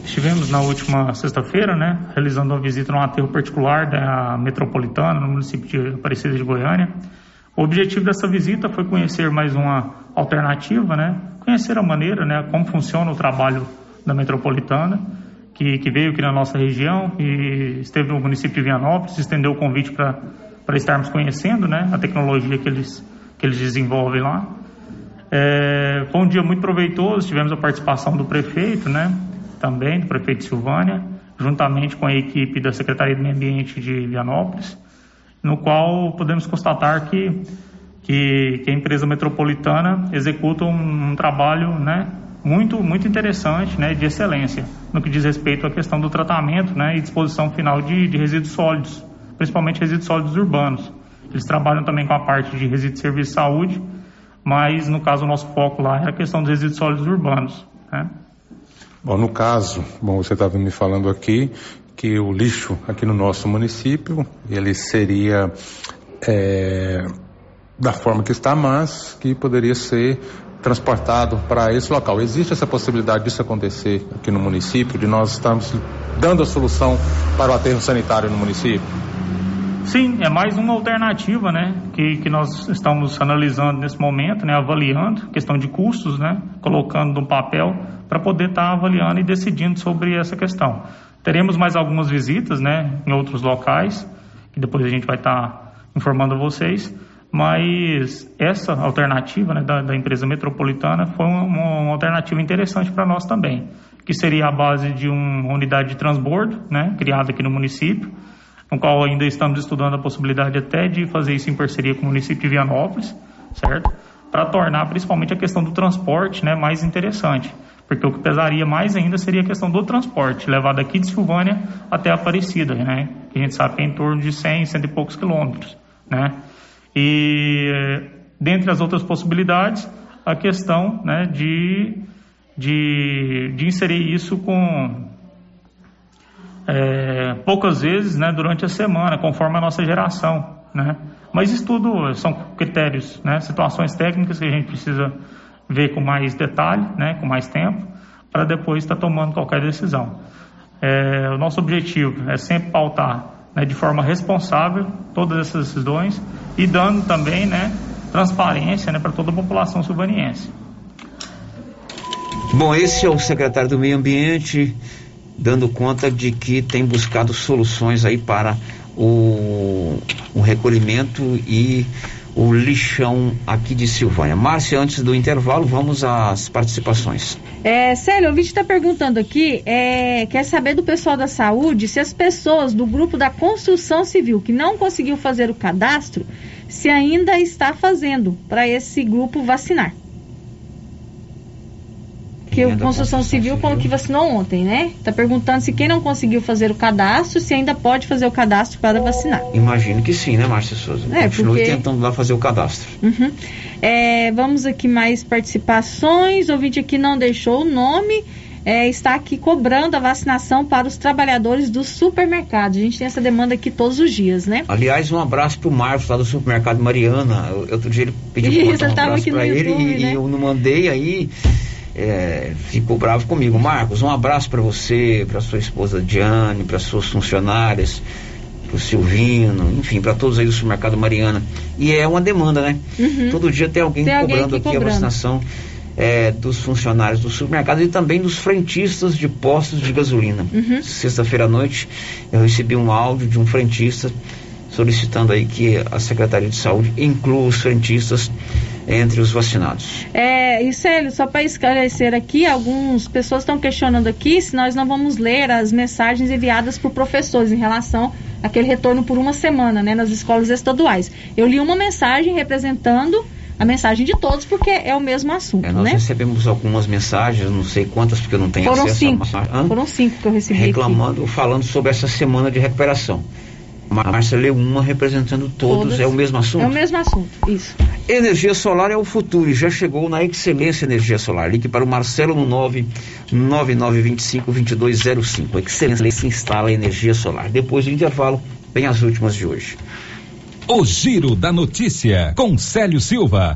[SPEAKER 48] Estivemos na última sexta-feira, né, realizando uma visita num aterro particular da Metropolitana, no município de Aparecida de Goiânia. O objetivo dessa visita foi conhecer mais uma alternativa, né, conhecer a maneira, né, como funciona o trabalho da Metropolitana, que, que veio aqui na nossa região e esteve no município de Vianópolis, estendeu o convite para estarmos conhecendo, né, a tecnologia que eles, que eles desenvolvem lá. É, foi um dia muito proveitoso, tivemos a participação do prefeito, né, também, do prefeito Silvânia, juntamente com a equipe da Secretaria do Meio Ambiente de Vianópolis, no qual podemos constatar que, que, que a empresa metropolitana executa um, um, trabalho né, muito, muito interessante, né, de excelência, no que diz respeito à questão do tratamento né, e disposição final de, de resíduos sólidos, principalmente resíduos sólidos urbanos. Eles trabalham também com a parte de resíduos de serviço de saúde, mas no caso o nosso foco lá é a questão dos resíduos sólidos urbanos. Né?
[SPEAKER 41] Bom, no caso, bom, você estava me falando aqui que o lixo aqui no nosso município, ele seria é, da forma que está, mas que poderia ser transportado para esse local. Existe essa possibilidade disso acontecer aqui no município, de nós estarmos dando a solução para o aterro sanitário no município?
[SPEAKER 48] Sim, é mais uma alternativa, né, que, que nós estamos analisando nesse momento, né, avaliando questão de custos, né, colocando no papel para poder estar tá avaliando e decidindo sobre essa questão. Teremos mais algumas visitas, né, em outros locais, que depois a gente vai estar tá informando vocês, mas essa alternativa né, da, da, empresa metropolitana foi uma, uma alternativa interessante para nós também, que seria a base de uma unidade de transbordo, né, criada aqui no município, no qual ainda estamos estudando a possibilidade até de fazer isso em parceria com o município de Vianópolis, certo? Para tornar principalmente a questão do transporte né, mais interessante. Porque o que pesaria mais ainda seria a questão do transporte, levar daqui de Silvânia até Aparecida, né? Que a gente sabe que é em torno de 100, 100 e poucos quilômetros, né? E dentre as outras possibilidades, a questão né, de, de, de inserir isso com é, poucas vezes né, durante a semana, conforme a nossa geração. Né? Mas isso tudo são critérios, né, situações técnicas que a gente precisa ver com mais detalhe, né, com mais tempo, para depois estar tá tomando qualquer decisão. É, o nosso objetivo é sempre pautar né, de forma responsável todas essas decisões e dando também né, transparência né, para toda a população silvaniense.
[SPEAKER 6] Bom, esse é o secretário do Meio Ambiente, dando conta de que tem buscado soluções aí para o, o recolhimento e o lixão aqui de Silvânia. Márcia, antes do intervalo, vamos às participações.
[SPEAKER 13] É, Célio, o vídeo está perguntando aqui, é, quer saber do pessoal da saúde se as pessoas do grupo da construção civil que não conseguiu fazer o cadastro, se ainda está fazendo para esse grupo vacinar que o Construção Civil falou que vacinou ontem, né? Tá perguntando se quem não conseguiu fazer o cadastro, se ainda pode fazer o cadastro para vacinar.
[SPEAKER 6] Imagino que sim, né, Márcia Souza? É, Continue porque... tentando lá fazer o cadastro.
[SPEAKER 13] Uhum. É, vamos aqui mais participações. O ouvinte aqui não deixou o nome. É, está aqui cobrando a vacinação para os trabalhadores do supermercado. A gente tem essa demanda aqui todos os dias, né?
[SPEAKER 6] Aliás, um abraço para o Marcos lá do supermercado Mariana. Outro dia ele pediu
[SPEAKER 13] para um abraço para ele
[SPEAKER 6] YouTube, e, né? e eu não mandei aí é, ficou bravo comigo. Marcos, um abraço para você, para sua esposa Diane, para suas funcionárias. pro Silvino, enfim, para todos aí do supermercado Mariana. E é uma demanda, né?
[SPEAKER 49] Uhum.
[SPEAKER 6] Todo dia tem alguém
[SPEAKER 49] Tem alguém
[SPEAKER 6] cobrando
[SPEAKER 49] aqui
[SPEAKER 6] aqui a
[SPEAKER 49] cobrando.
[SPEAKER 6] vacinação é, dos funcionários do supermercado e também dos frentistas de postos de gasolina.
[SPEAKER 49] Uhum.
[SPEAKER 6] Sexta-feira à noite eu recebi um áudio de um frentista solicitando aí que a Secretaria de Saúde inclua os frentistas entre os vacinados.
[SPEAKER 49] É, e Célio, só para esclarecer aqui, algumas pessoas estão questionando aqui se nós não vamos ler as mensagens enviadas por professores em relação àquele retorno por uma semana, né, nas escolas estaduais. Eu li uma mensagem representando a mensagem de todos, porque é o mesmo assunto,
[SPEAKER 6] É, nós
[SPEAKER 49] né?
[SPEAKER 6] recebemos algumas mensagens, não sei quantas, porque eu não tenho
[SPEAKER 49] Foram
[SPEAKER 6] acesso
[SPEAKER 49] cinco.
[SPEAKER 6] a... Hã?
[SPEAKER 49] Foram cinco que eu recebi aqui.
[SPEAKER 6] reclamando, falando sobre essa semana de recuperação. A Márcia leu uma representando todos,
[SPEAKER 49] Todas.
[SPEAKER 6] é o mesmo assunto?
[SPEAKER 49] É o mesmo assunto, isso.
[SPEAKER 6] Energia solar é o futuro e já chegou na Excelência Energia Solar. Ligue para o Marcelo no 99925-2205. Excelência instala energia solar. Depois do intervalo, vem as últimas de hoje.
[SPEAKER 50] O Giro da Notícia, com Célio Silva.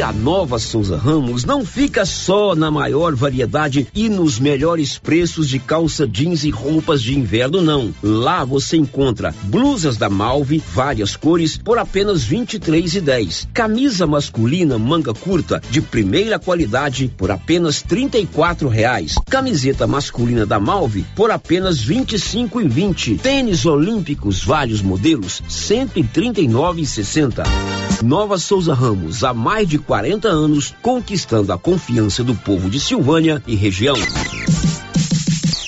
[SPEAKER 51] E a nova Souza Ramos não fica só na maior variedade e nos melhores preços de calça jeans e roupas de inverno, não. Lá você encontra blusas da Malve, várias cores, por apenas R$ 23,10. Camisa masculina manga curta de primeira qualidade por apenas 34 reais. Camiseta masculina da Malve por apenas R$ 25,20. Tênis olímpicos vários modelos R$ 139,60. Nova Souza Ramos, há mais de 40 anos, conquistando a confiança do povo de Silvânia e região.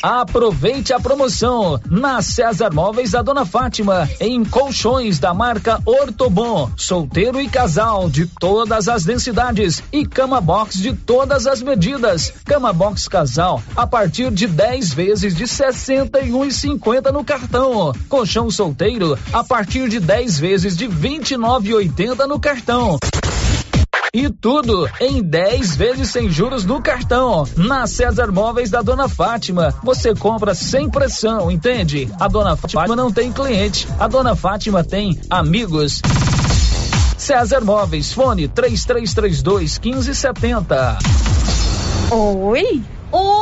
[SPEAKER 19] Aproveite a promoção na César Móveis da Dona Fátima, em colchões da marca Ortobon, solteiro e casal de todas as densidades e cama box de todas as medidas. Cama box casal a partir de 10 vezes de 61,50 no cartão. Colchão solteiro a partir de 10 vezes de 29,80 no cartão. E tudo em 10 vezes sem juros no cartão. Na César Móveis da Dona Fátima, você compra sem pressão, entende? A Dona Fátima não tem cliente, a Dona Fátima tem amigos. César Móveis, fone 3332 1570.
[SPEAKER 13] Oi? Oi!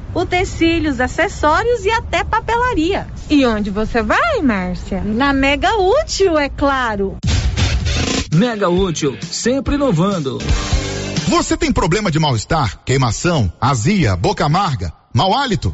[SPEAKER 13] utensílios, acessórios e até papelaria. E onde você vai, Márcia? Na Mega Útil, é claro.
[SPEAKER 19] Mega Útil, sempre inovando.
[SPEAKER 18] Você tem problema de mal-estar, queimação, azia, boca amarga, mau hálito?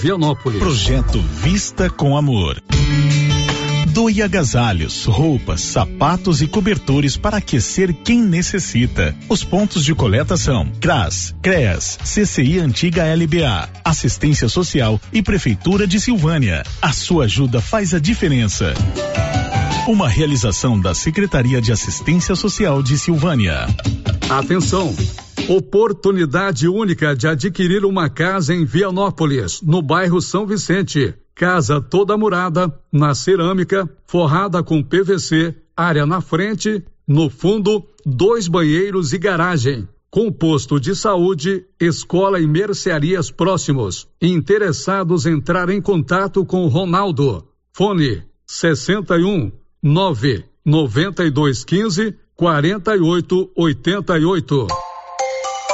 [SPEAKER 9] Vianópolis.
[SPEAKER 52] Projeto Vista com Amor. Doe agasalhos, roupas, sapatos e cobertores para aquecer quem necessita. Os pontos de coleta são CRAS, CREAS, CCI Antiga LBA, Assistência Social e Prefeitura de Silvânia. A sua ajuda faz a diferença. Uma realização da Secretaria de Assistência Social de Silvânia.
[SPEAKER 9] Atenção! Oportunidade única de adquirir uma casa em Vianópolis, no bairro São Vicente. Casa toda murada, na cerâmica, forrada com PVC, área na frente, no fundo, dois banheiros e garagem. com posto de saúde, escola e mercearias próximos. Interessados entrar em contato com Ronaldo. Fone 61 9 9215 4888.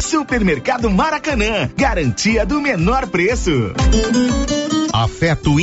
[SPEAKER 21] Supermercado Maracanã, garantia do menor preço.
[SPEAKER 2] Afeto